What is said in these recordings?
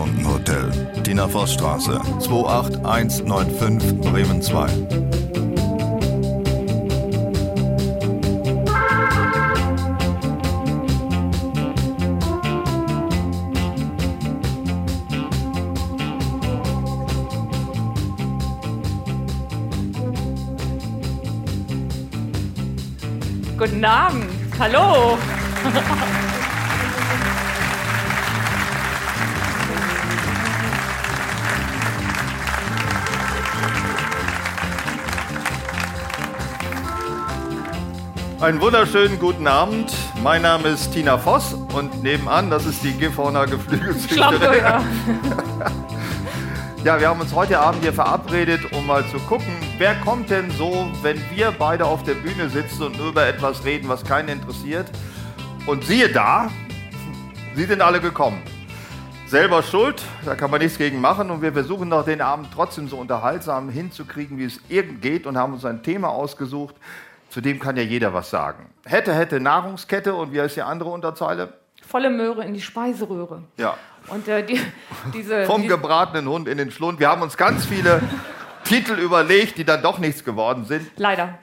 Zwei-Stunden-Hotel. Tina Voss Straße, 28195 Bremen 2. Guten Abend. Hallo. Einen wunderschönen guten Abend. Mein Name ist Tina Voss und nebenan, das ist die Gifhorner Geflügelzüchterin. Ja. Ja, wir haben uns heute Abend hier verabredet, um mal zu gucken, wer kommt denn so, wenn wir beide auf der Bühne sitzen und über etwas reden, was keinen interessiert. Und siehe da, sie sind alle gekommen. Selber schuld, da kann man nichts gegen machen und wir versuchen doch den Abend trotzdem so unterhaltsam hinzukriegen, wie es irgend geht und haben uns ein Thema ausgesucht, zu dem kann ja jeder was sagen. Hätte, hätte Nahrungskette und wie heißt die andere Unterzeile? Volle Möhre in die Speiseröhre. Ja, Und äh, die, diese. vom die, gebratenen Hund in den Schlund. Wir haben uns ganz viele Titel überlegt, die dann doch nichts geworden sind. leider.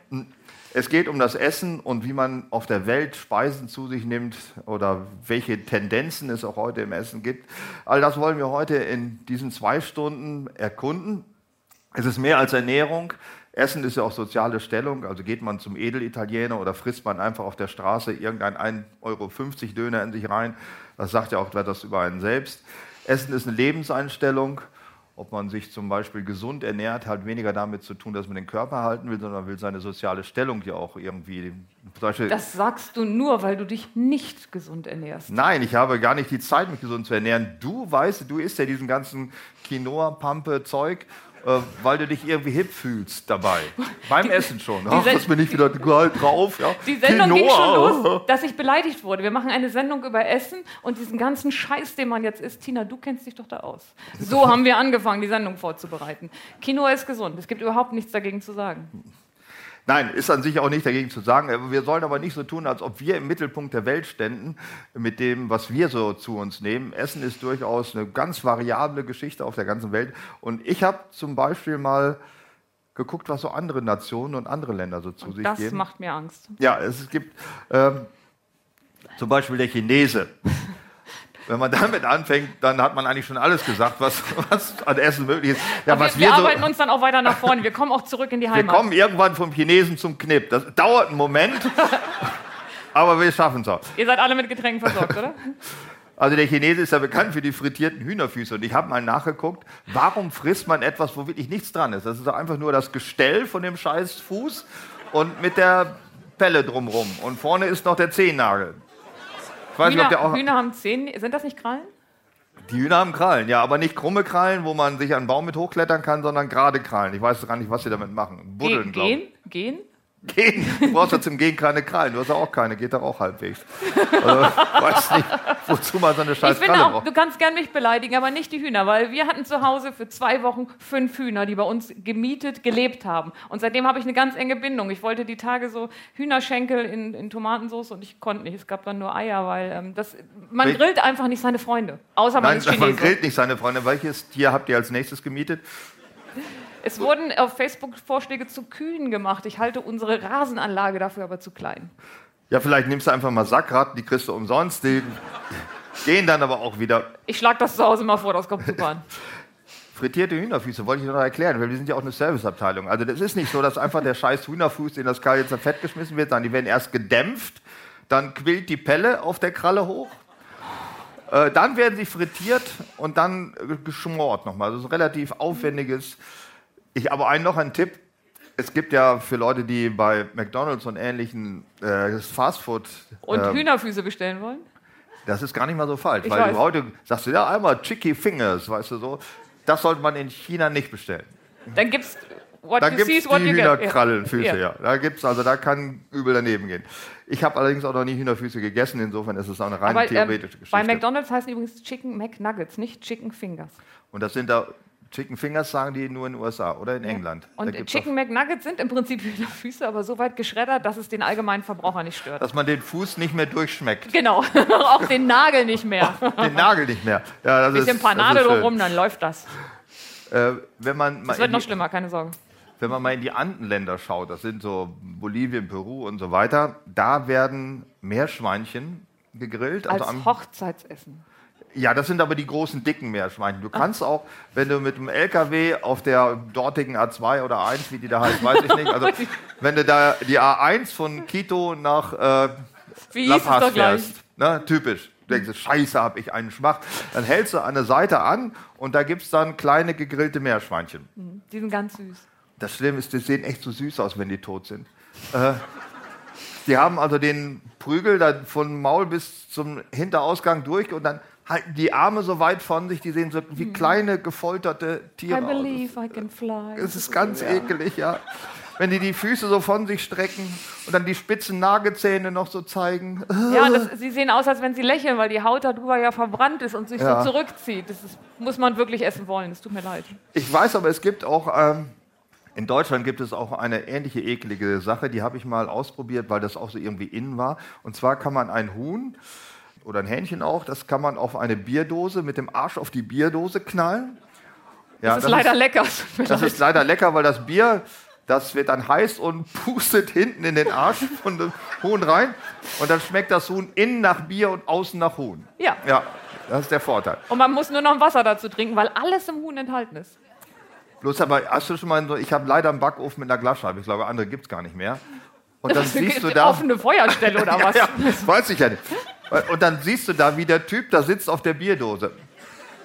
Es geht um das Essen und wie man auf der Welt Speisen zu sich nimmt oder welche Tendenzen es auch heute im Essen gibt. All das wollen wir heute in diesen zwei Stunden erkunden. Es ist mehr als Ernährung. Essen ist ja auch soziale Stellung. Also geht man zum Edelitaliener oder frisst man einfach auf der Straße irgendein 1,50 Euro Döner in sich rein. Das sagt ja auch etwas über einen selbst. Essen ist eine Lebenseinstellung. Ob man sich zum Beispiel gesund ernährt, hat weniger damit zu tun, dass man den Körper halten will, sondern will seine soziale Stellung ja auch irgendwie. Das sagst du nur, weil du dich nicht gesund ernährst. Nein, ich habe gar nicht die Zeit, mich gesund zu ernähren. Du weißt, du isst ja diesen ganzen Quinoa-Pampe-Zeug, weil du dich irgendwie hip fühlst dabei. Beim Essen schon. Ach, das bin ich wieder drauf. Ja. Die Sendung ging Quinoa. schon los, dass ich beleidigt wurde. Wir machen eine Sendung über Essen und diesen ganzen Scheiß, den man jetzt isst. Tina, du kennst dich doch da aus. So haben wir angefangen, die Sendung vorzubereiten. Quinoa ist gesund. Es gibt überhaupt nichts dagegen zu sagen. Nein, ist an sich auch nicht dagegen zu sagen. Äh, Wir sollen aber nicht so tun, als ob wir im Mittelpunkt der Welt ständen mit dem, was wir so zu uns nehmen. Essen ist durchaus eine ganz variable Geschichte auf der ganzen Welt. Und ich habe zum Beispiel mal geguckt, was so andere Nationen und andere Länder so zu sich Das geben. macht mir Angst. Ja, es gibt ähm, zum Beispiel der Chinese. Wenn man damit anfängt, dann hat man eigentlich schon alles gesagt, was, was an Essen möglich ist. Ja, wir, wir so- arbeiten uns dann auch weiter nach vorne. Wir kommen auch zurück in die wir Heimat. kommen irgendwann vom Chinesen zum Knipp. Das dauert einen Moment, aber wir schaffen es auch. Ihr seid alle mit Getränken versorgt, oder? Also der Chinese ist ja bekannt für die frittierten Hühnerfüße. Und ich habe mal nachgeguckt, warum frisst man etwas, wo wirklich nichts dran ist? Das ist doch einfach nur das Gestell von dem scheiß Fuß und mit der Pelle drumrum. Und vorne ist noch der Zehennagel. Ich weiß nicht, ob der Hühner, auch, Hühner haben Zähne. Sind das nicht Krallen? die Hühner haben Krallen, ja, aber nicht krumme Krallen, wo man sich an einen Baum mit hochklettern kann, sondern gerade Krallen. Ich weiß gar nicht, was sie damit machen. Buddeln, glaube ich. gehen? Gehen? Gehen. Du brauchst ja zum Gehen keine Krallen. Du hast ja auch keine, geht doch auch halbwegs. Also, weiß nicht, wozu man so eine Ich scheiß finde Kralle auch, braucht. du kannst gern mich beleidigen, aber nicht die Hühner, weil wir hatten zu Hause für zwei Wochen fünf Hühner, die bei uns gemietet, gelebt haben. Und seitdem habe ich eine ganz enge Bindung. Ich wollte die Tage so Hühnerschenkel in, in Tomatensauce und ich konnte nicht. Es gab dann nur Eier, weil ähm, das, man grillt einfach nicht seine Freunde. Außer man Nein, ist man grillt nicht seine Freunde. Welches Tier habt ihr als nächstes gemietet? Es wurden auf Facebook Vorschläge zu Kühen gemacht. Ich halte unsere Rasenanlage dafür aber zu klein. Ja, vielleicht nimmst du einfach mal Sackratten, die kriegst du umsonst. Die gehen dann aber auch wieder. Ich schlage das zu Hause mal vor, das kommt super an. Frittierte Hühnerfüße, wollte ich noch erklären, weil wir sind ja auch eine Serviceabteilung. Also das ist nicht so, dass einfach der scheiß Hühnerfuß in das kalte Fett geschmissen wird, sondern die werden erst gedämpft, dann quillt die Pelle auf der Kralle hoch, äh, dann werden sie frittiert und dann geschmort nochmal. Das ist ein relativ aufwendiges. Ich aber einen noch einen Tipp. Es gibt ja für Leute, die bei McDonalds und ähnlichen äh, Fastfood Und ähm, Hühnerfüße bestellen wollen? das ist gar nicht mal so falsch, Ich weil weiß. du heute sagst du ja einmal Chicky Fingers, weißt du so. Das sollte man in China nicht bestellen. Dann gibt's what Da you gibt see es is what die you. Hühnerkrallenfüße, Ja. ja. Da gibt's also da kann übel daneben gehen. Ich habe allerdings auch noch nie Hühnerfüße gegessen, insofern ist es auch eine rein Aber ähm, theoretische bei Geschichte. McDonalds heißen übrigens Chicken McNuggets, nicht Chicken Fingers. Und das sind da Chicken Fingers sagen die nur in den USA oder in England. Und Chicken McNuggets sind im Prinzip Hühnerfüße, aber so weit geschreddert, dass es den allgemeinen Verbraucher nicht stört. dass man den Fuß nicht mehr durchschmeckt. Genau, auch den Nagel nicht mehr. Den Nagel nicht mehr. Ja, das Bisschen ist, Panade das drumherum, dann läuft das. Äh, wenn, man Es wird in noch die, schlimmer, keine Sorge. wenn man mal in die Andenländer schaut, das sind so Bolivien, Peru und so weiter, da werden Meerschweinchen gegrillt. Als am, Hochzeitsessen. Ja, das sind aber die großen, dicken Meerschweinchen. Du kannst auch, wenn du mit dem LKW auf der dortigen A2 oder A1, wie die da heißt, weiß ich nicht, also wenn du da die A1 von Quito nach äh, Wie La Paz fährst, ne, typisch, du denkst, scheiße, hab ich einen Schmacht, dann hältst du eine Seite an und da gibt es dann kleine gegrillte Meerschweinchen. Die sind ganz süß. Das Schlimme ist, die sehen echt so süß aus, wenn die tot sind. Äh, die haben also den Prügel dann von Maul bis zum Hinterausgang durch und dann halten die Arme so weit von sich, die sehen so wie kleine gefolterte Tiere I aus. believe I can fly. Es ist ganz ekelig, ja. Wenn die die Füße so von sich strecken und dann die spitzen Nagezähne noch so zeigen. Ja, und das, sie sehen aus, als wenn sie lächeln, weil die Haut darüber ja verbrannt ist und sich Ja. so zurückzieht. Das ist, muss man wirklich essen wollen. Es tut mir leid. Ich weiß aber, es gibt auch, ähm, in Deutschland gibt es auch eine ähnliche eklige Sache, die habe ich mal ausprobiert, weil das auch so irgendwie innen war. Und zwar kann man ein Huhn oder ein Hähnchen auch, das kann man auf eine Bierdose mit dem Arsch auf die Bierdose knallen. Ja, Das ist leider lecker. es tut mir das ist leider lecker, weil das Bier, das wird dann heiß und pustet hinten in den Arsch von dem Huhn rein. Und dann schmeckt das Huhn innen nach Bier und außen nach Huhn. Ja. Ja, das ist der Vorteil. Und man muss nur noch Wasser dazu trinken, weil alles im Huhn enthalten ist. Bloß aber, hast du schon mal so, ich habe leider einen Backofen mit einer Glasscheibe, ich glaube, andere gibt es gar nicht mehr. Und dann siehst du da, Offene Feuerstelle oder was? ja, weiß ich ja nicht. Und dann siehst du da, wie der Typ da sitzt auf der Bierdose.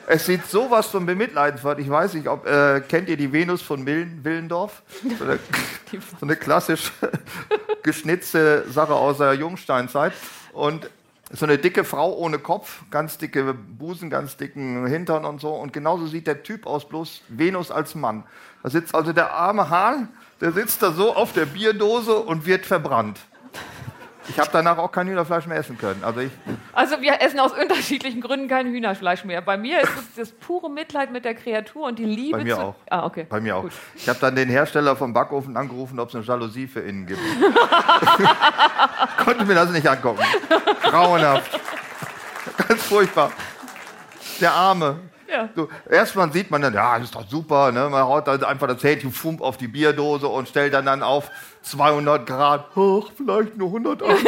Es sieht sowas von bemitleidenswert. Ich weiß nicht, ob, äh, kennt ihr die Venus von Willen, Willendorf? So eine, so eine klassisch geschnitzte Sache aus der Jungsteinzeit. Und so eine dicke Frau ohne Kopf, ganz dicke Busen, ganz dicken Hintern und so. Und genauso sieht der Typ aus, bloß Venus als Mann. Da sitzt also der arme Hahn, der sitzt da so auf der Bierdose und wird verbrannt. Ich habe danach auch kein Hühnerfleisch mehr essen können. Also ich, Also wir essen aus unterschiedlichen Gründen kein Hühnerfleisch mehr. Bei mir ist es das pure Mitleid mit der Kreatur und die Liebe Bei mir zu... auch. Ah, okay. bei mir auch. Gut. Ich habe dann den Hersteller vom Backofen angerufen, ob es eine Jalousie für innen gibt. Konnte mir das nicht angucken. Grauenhaft. Ganz furchtbar. Der Arme. Ja. So, erstmal sieht man dann, ja, das ist doch super, ne? man haut dann einfach das Hähnchen fump auf die Bierdose und stellt dann, dann auf 200 Grad, hoch, vielleicht nur 180.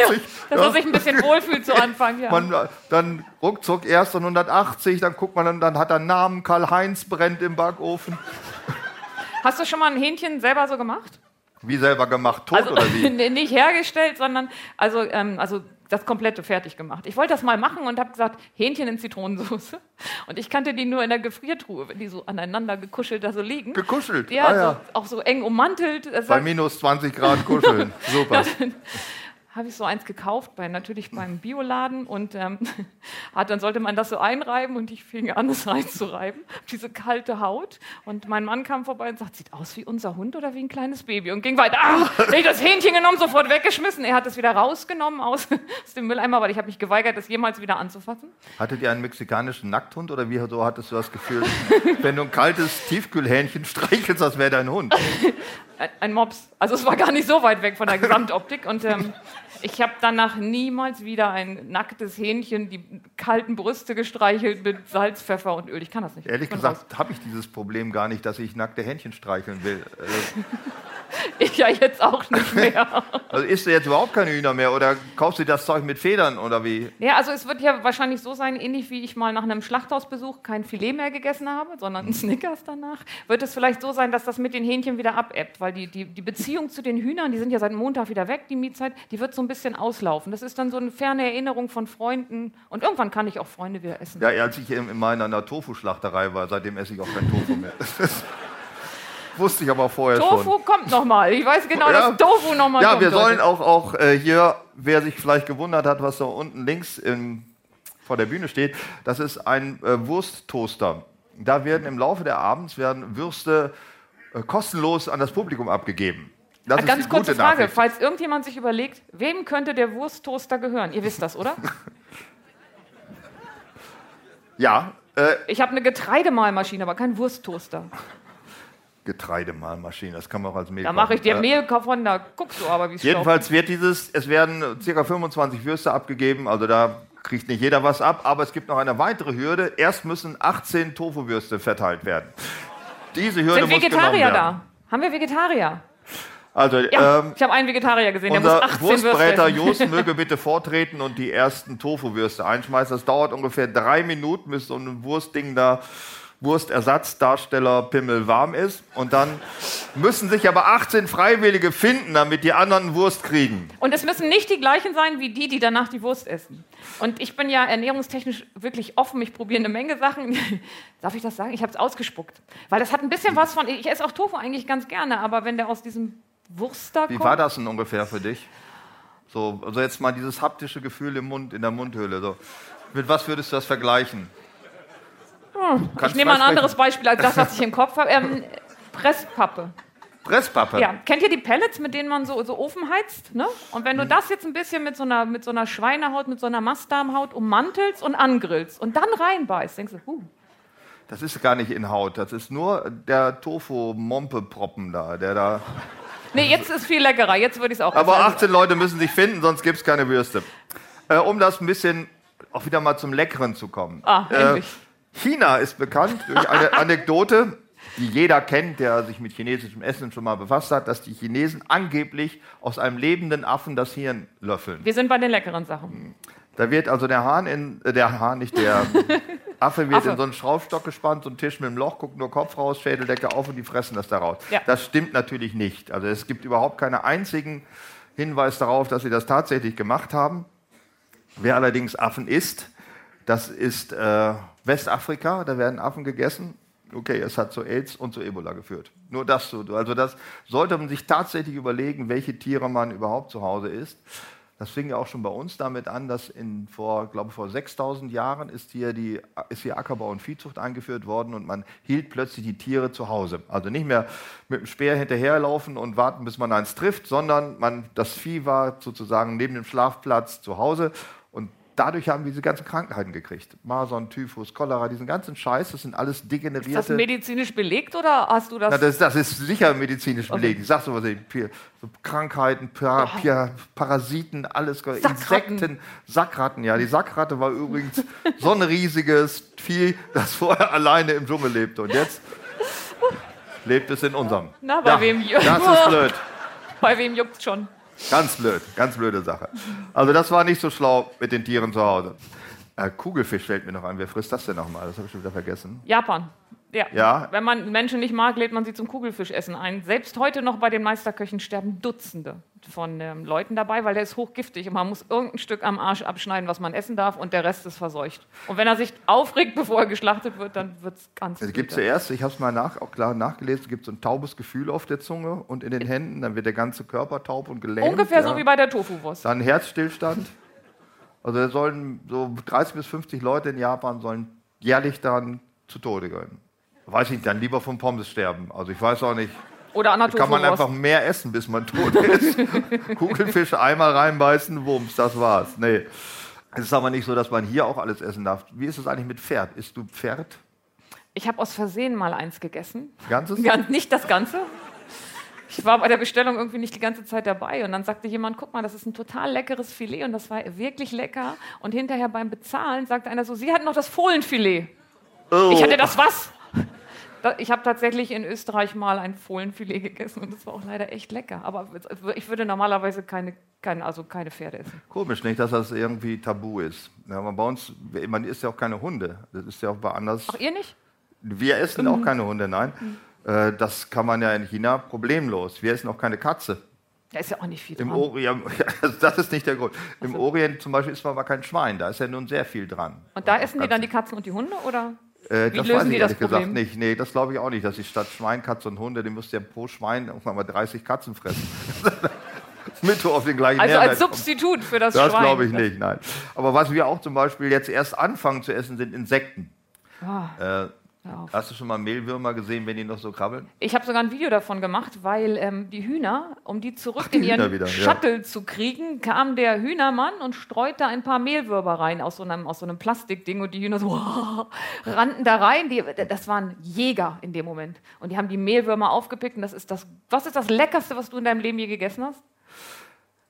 Dass ja. er sich ein bisschen wohlfühlt zu Anfang, ja. Man, dann ruckzuck erst dann 180, dann guckt man, dann, dann hat er einen Namen, Karl-Heinz brennt im Backofen. Hast du schon mal ein Hähnchen selber so gemacht? Wie selber gemacht, tot Also oder wie? nicht hergestellt, sondern also, ähm, also das komplette fertig gemacht. Ich wollte das mal machen und habe gesagt, Hähnchen in Zitronensauce. Und ich kannte die nur in der Gefriertruhe, wenn die so aneinander gekuschelt da so liegen. Gekuschelt. Ja, ah, ja. So, auch so eng ummantelt. Bei minus 20 Grad kuscheln. Super. Habe ich so eins gekauft, bei, natürlich beim Bioladen und ähm, hat, dann sollte man das so einreiben und ich fing an, es reinzureiben, diese kalte Haut und mein Mann kam vorbei und sagt, sieht aus wie unser Hund oder wie ein kleines Baby und ging weiter. Ah, ich das Hähnchen genommen, sofort weggeschmissen. Er hat es wieder rausgenommen aus, aus dem Mülleimer, weil ich habe mich geweigert, es jemals wieder anzufassen. Hattet ihr einen mexikanischen Nackthund oder wie so hattest du das Gefühl, wenn du ein kaltes Tiefkühlhähnchen streichelst, das wäre dein Hund? Ein, ein Mops. Also es war gar nicht so weit weg von der Gesamtoptik und ähm, ich habe danach niemals wieder ein nacktes Hähnchen, die kalten Brüste gestreichelt mit Salz, Pfeffer und Öl. Ich kann das nicht. Ehrlich gesagt habe ich dieses Problem gar nicht, dass ich nackte Hähnchen streicheln will. Ich ja jetzt auch nicht mehr. Also isst du jetzt überhaupt keine Hühner mehr oder kaufst du das Zeug mit Federn oder wie? ja, also es wird ja wahrscheinlich so sein, ähnlich wie ich mal nach einem Schlachthausbesuch kein Filet mehr gegessen habe, sondern ein Snickers danach, wird es vielleicht so sein, dass das mit den Hähnchen wieder abebbt, weil die, die, die Beziehung zu den Hühnern, die sind ja seit Montag wieder weg, die Mietzeit, die wird so ein bisschen auslaufen. Das ist dann so eine ferne Erinnerung von Freunden und irgendwann kann ich auch Freunde wieder essen. Ja, als ich in in meiner einer Tofu-Schlachterei war, seitdem esse ich auch kein Tofu mehr. Wusste ich aber vorher schon. Tofu kommt nochmal. Ich weiß genau, Ja. dass Tofu nochmal Ja, kommt. wir sollen auch, auch äh, hier, wer sich vielleicht gewundert hat, was da unten links im, vor der Bühne steht, das ist ein äh, Wursttoaster. Da werden im Laufe der Abends werden Würste äh, kostenlos an das Publikum abgegeben. Das ist Ganz die kurze Frage, Nachricht. falls irgendjemand sich überlegt, wem könnte der Wursttoaster gehören? Ihr wisst das, oder? Ja, Äh, ich habe eine Getreidemahlmaschine, aber keinen Wursttoaster. Getreidemahlmaschine, das kann man auch als Mehl Da mache ich dir Äh, Mehl von, da guckst du aber, wie es Jedenfalls wird dieses, es werden ca. 25 Würste abgegeben, also da kriegt nicht jeder was ab, aber es gibt noch eine weitere Hürde. Erst müssen 18 Tofu-Würste verteilt werden. Diese Hürde Sind muss Vegetarier genommen werden. da? Haben wir Vegetarier? Also, Ja, ähm, ich habe einen Vegetarier gesehen, der muss unser 18 Würste Wurstbräter. Jost möge bitte vortreten und die ersten Tofu-Würste einschmeißen. Das dauert ungefähr drei Minuten, bis so ein Wurstding da, Wurstersatzdarsteller Pimmel warm ist. Und dann müssen sich aber 18 Freiwillige finden, damit die anderen Wurst kriegen. Und es müssen nicht die gleichen sein wie die, die danach die Wurst essen. Und ich bin ja ernährungstechnisch wirklich offen. Ich probiere eine Menge Sachen. Darf ich das sagen? Ich habe es ausgespuckt. Weil das hat ein bisschen was von. Ich esse auch Tofu eigentlich ganz gerne, aber wenn der aus diesem Wurster Wie war das denn ungefähr für dich? So, also jetzt mal dieses haptische Gefühl im Mund, in der Mundhöhle. So. Mit was würdest du das vergleichen? Ich Kannst nehme mal ein anderes Beispiel als das, was ich im Kopf habe. Ähm, Presspappe. Presspappe. Ja, kennt ihr die Pellets, mit denen man so, so Ofen heizt? Ne? Und wenn du das jetzt ein bisschen mit so, einer, mit so einer Schweinehaut, mit so einer Mastdarmhaut ummantelst und angrillst und dann reinbeißt, denkst du, huh, Das ist gar nicht in Haut, das ist nur der Tofu-Mompe-Proppen da, der da. Nee, jetzt ist viel leckerer. Jetzt würde ich es auch Aber essen. 18 Leute müssen sich finden, sonst gibt es keine Würste. Äh, um das ein bisschen auch wieder mal zum Leckeren zu kommen. Ah, Äh. China ist bekannt durch eine Anekdote, die jeder kennt, der sich mit chinesischem Essen schon mal befasst hat, dass die Chinesen angeblich aus einem lebenden Affen das Hirn löffeln. Wir sind bei den leckeren Sachen. Da wird also der Hahn in, äh, der Hahn, nicht der Affe wird Affe. in so einen Schraubstock gespannt, so ein Tisch mit einem Loch, guckt nur Kopf raus, Schädeldecke auf und die fressen das da raus. Ja. Das stimmt natürlich nicht. Also es gibt überhaupt keinen einzigen Hinweis darauf, dass sie das tatsächlich gemacht haben. Wer allerdings Affen isst, das ist äh, Westafrika, da werden Affen gegessen. Okay, es hat zu AIDS und zu Ebola geführt. Nur das so. Also das sollte man sich tatsächlich überlegen, welche Tiere man überhaupt zu Hause isst. Das fing ja auch schon bei uns damit an, dass in vor, glaube vor 6000 Jahren ist hier, die, ist hier Ackerbau und Viehzucht eingeführt worden und man hielt plötzlich die Tiere zu Hause. Also nicht mehr mit dem Speer hinterherlaufen und warten, bis man eins trifft, sondern man, das Vieh war sozusagen neben dem Schlafplatz zu Hause dadurch haben wir diese ganzen Krankheiten gekriegt. Masern, Typhus, Cholera, diesen ganzen Scheiß, das sind alles Ist das degenerierte... medizinisch belegt oder hast du das? Na, das, das ist sicher medizinisch Okay. belegt. Ich sag so was, ey, Pi- so Krankheiten, Pia, Pia, Parasiten, alles, Sackratten. Insekten, Sackratten, ja. Die Sackratte war übrigens so ein riesiges Vieh, das vorher alleine im Dschungel lebte. Und jetzt lebt es in unserem. Na, bei wem- Das ist blöd. Bei wem juckt's schon? Ganz blöd, ganz blöde Sache. Also das war nicht so schlau mit den Tieren zu Hause. Äh, Kugelfisch fällt mir noch ein. Wer frisst das denn nochmal? Das habe ich schon wieder vergessen. Japan. Ja. Ja. Wenn man Menschen nicht mag, lädt man sie zum Kugelfischessen ein. Selbst heute noch bei den Meisterköchen sterben Dutzende von ähm, Leuten dabei, weil der ist hochgiftig und man muss irgendein Stück am Arsch abschneiden, was man essen darf und der Rest ist verseucht. Und wenn er sich aufregt, bevor er geschlachtet wird, dann wird es ganz Es gibt zuerst, ich habe es mal nach, auch klar nachgelesen, es gibt so ein taubes Gefühl auf der Zunge und in den Händen, dann wird der ganze Körper taub und gelähmt. Ungefähr ja. so wie bei der Tofu-Wurst. Dann Herzstillstand. Also da sollen so 30 bis 50 Leute in Japan sollen jährlich dann zu Tode gehen. Weiß ich nicht, dann lieber von Pommes sterben. Also ich weiß auch nicht, Oder an der kann man einfach mehr essen, bis man tot ist. Kugelfisch einmal reinbeißen, wumms, das war's. Nee. Es ist aber nicht so, dass man hier auch alles essen darf. Wie ist es eigentlich mit Pferd? Isst du Pferd? Ich habe aus Versehen mal eins gegessen. Ganzes? Ganz, nicht das Ganze. Ich war bei der Bestellung irgendwie nicht die ganze Zeit dabei und dann sagte jemand, guck mal, das ist ein total leckeres Filet und das war wirklich lecker. Und hinterher beim Bezahlen sagte einer so, Sie hatten noch das Fohlenfilet. Oh. Ich hatte das was? Ich habe tatsächlich in Österreich mal ein Fohlenfilet gegessen und das war auch leider echt lecker. Aber ich würde normalerweise keine, keine, also keine Pferde essen. Komisch, nicht, dass das irgendwie tabu ist. Ja, aber bei uns, man isst ja auch keine Hunde. Das ist ja auch bei anders. Ach, ihr nicht? Wir essen auch keine Hunde, nein. Äh, Das kann man ja in China problemlos. Wir essen auch keine Katze. Da ist ja auch nicht viel Im dran. Orient, das ist nicht der Grund. Im Orient zum Beispiel isst man aber kein Schwein. Da ist ja nun sehr viel dran. Und da essen die dann die Katzen und die Hunde oder? Äh, Wie das lösen weiß ich das ehrlich gesagt Problem? nicht. Nee, das glaube ich auch nicht, dass ich statt Schwein, Katze und Hunde, die müsste ja pro Schwein irgendwann mal 30 Katzen fressen. Mit auf den gleichen Also Nährwert als. Substitut für das, Das Schwein. glaube ich nicht, nein. Aber was wir auch zum Beispiel jetzt erst anfangen zu essen, sind Insekten. Ah. Äh, auf. Hast du schon mal Mehlwürmer gesehen, wenn die noch so krabbeln? Ich habe sogar ein Video davon gemacht, weil ähm, die Hühner, um die zurück Ach, die in ihren Hühner wieder, ja. Shuttle zu kriegen, kam der Hühnermann und streute ein paar Mehlwürmer rein aus so einem, aus so einem Plastikding und die Hühner so rannten da rein. Die, das waren Jäger in dem Moment. Und die haben die Mehlwürmer aufgepickt und das ist das, was ist das Leckerste, was du in deinem Leben je gegessen hast?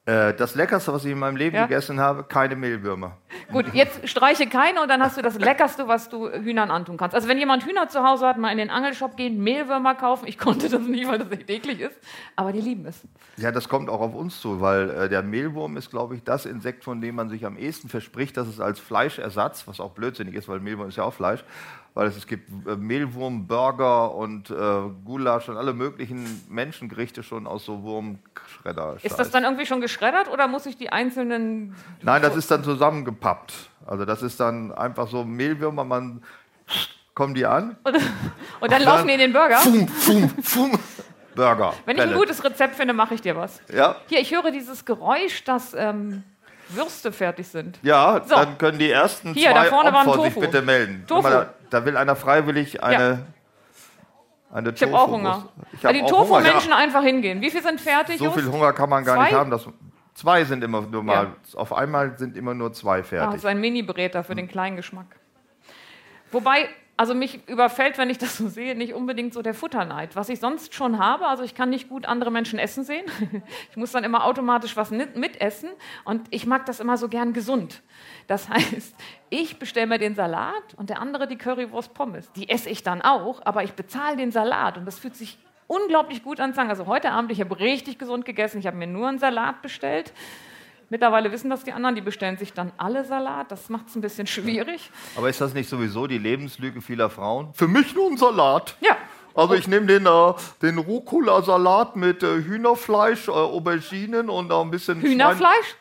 Äh, das Leckerste, was ich in meinem Leben Ja. gegessen habe, keine Mehlwürmer. Gut, jetzt streiche keine und dann hast du das Leckerste, was du Hühnern antun kannst. Also wenn jemand Hühner zu Hause hat, mal in den Angelshop gehen, Mehlwürmer kaufen. Ich konnte das nicht, weil das echt eklig ist. Aber die lieben es. Ja, das kommt auch auf uns zu, weil äh, der Mehlwurm ist, glaube ich, das Insekt, von dem man sich am ehesten verspricht, dass es als Fleischersatz, was auch blödsinnig ist, weil Mehlwurm ist ja auch Fleisch, weil es, es gibt äh, Mehlwurm, Burger und äh, Gulasch und alle möglichen Menschengerichte schon aus so Wurmschredder. Ist das dann irgendwie schon geschreddert oder muss ich die einzelnen. Nein, das ist dann zusammengepappt. Also das ist dann einfach so Mehlwürmer, man kommen die an. Und dann laufen die in den Burger? Fum, fum, fum. Burger. Wenn ich ein gutes Rezept finde, mache ich dir was. Ja, Hier, ich höre dieses Geräusch, dass ähm, Würste fertig sind. ja So. dann können die ersten Hier, zwei da vorne war ein Opfer sich Tofu. bitte melden. Tofu. Da, da will einer freiwillig eine, eine Ich habe auch Hunger. Ich habe die. Tofu-Menschen Ja. einfach hingehen. Wie viel sind fertig? So Just? viel Hunger kann man gar Zwei? nicht haben. Das, zwei sind immer nur mal. Ja. Auf einmal sind immer nur zwei Ah, fertig. so ein Mini-Bräter für den kleinen Geschmack. Wobei, also mich überfällt, wenn ich das so sehe, nicht unbedingt so der Futterneid. Was ich sonst schon habe, also ich kann nicht gut andere Menschen essen sehen. Ich muss dann immer automatisch was mitessen und ich mag das immer so gern gesund. Das heißt, ich bestelle mir den Salat und der andere die Currywurst Pommes. Die esse ich dann auch, aber ich bezahle den Salat und das fühlt sich unglaublich gut an. Also heute Abend, ich habe richtig gesund gegessen, ich habe mir nur einen Salat bestellt. Mittlerweile wissen das die anderen, die bestellen sich dann alle Salat. Das macht es ein bisschen schwierig. Aber ist das nicht sowieso die Lebenslüge vieler Frauen? Für mich nur ein Salat. Ja, Also ich nehme den, äh, den Rucola-Salat mit äh, Hühnerfleisch, äh, Auberginen und auch ein bisschen Schwein- Hühnerfleisch?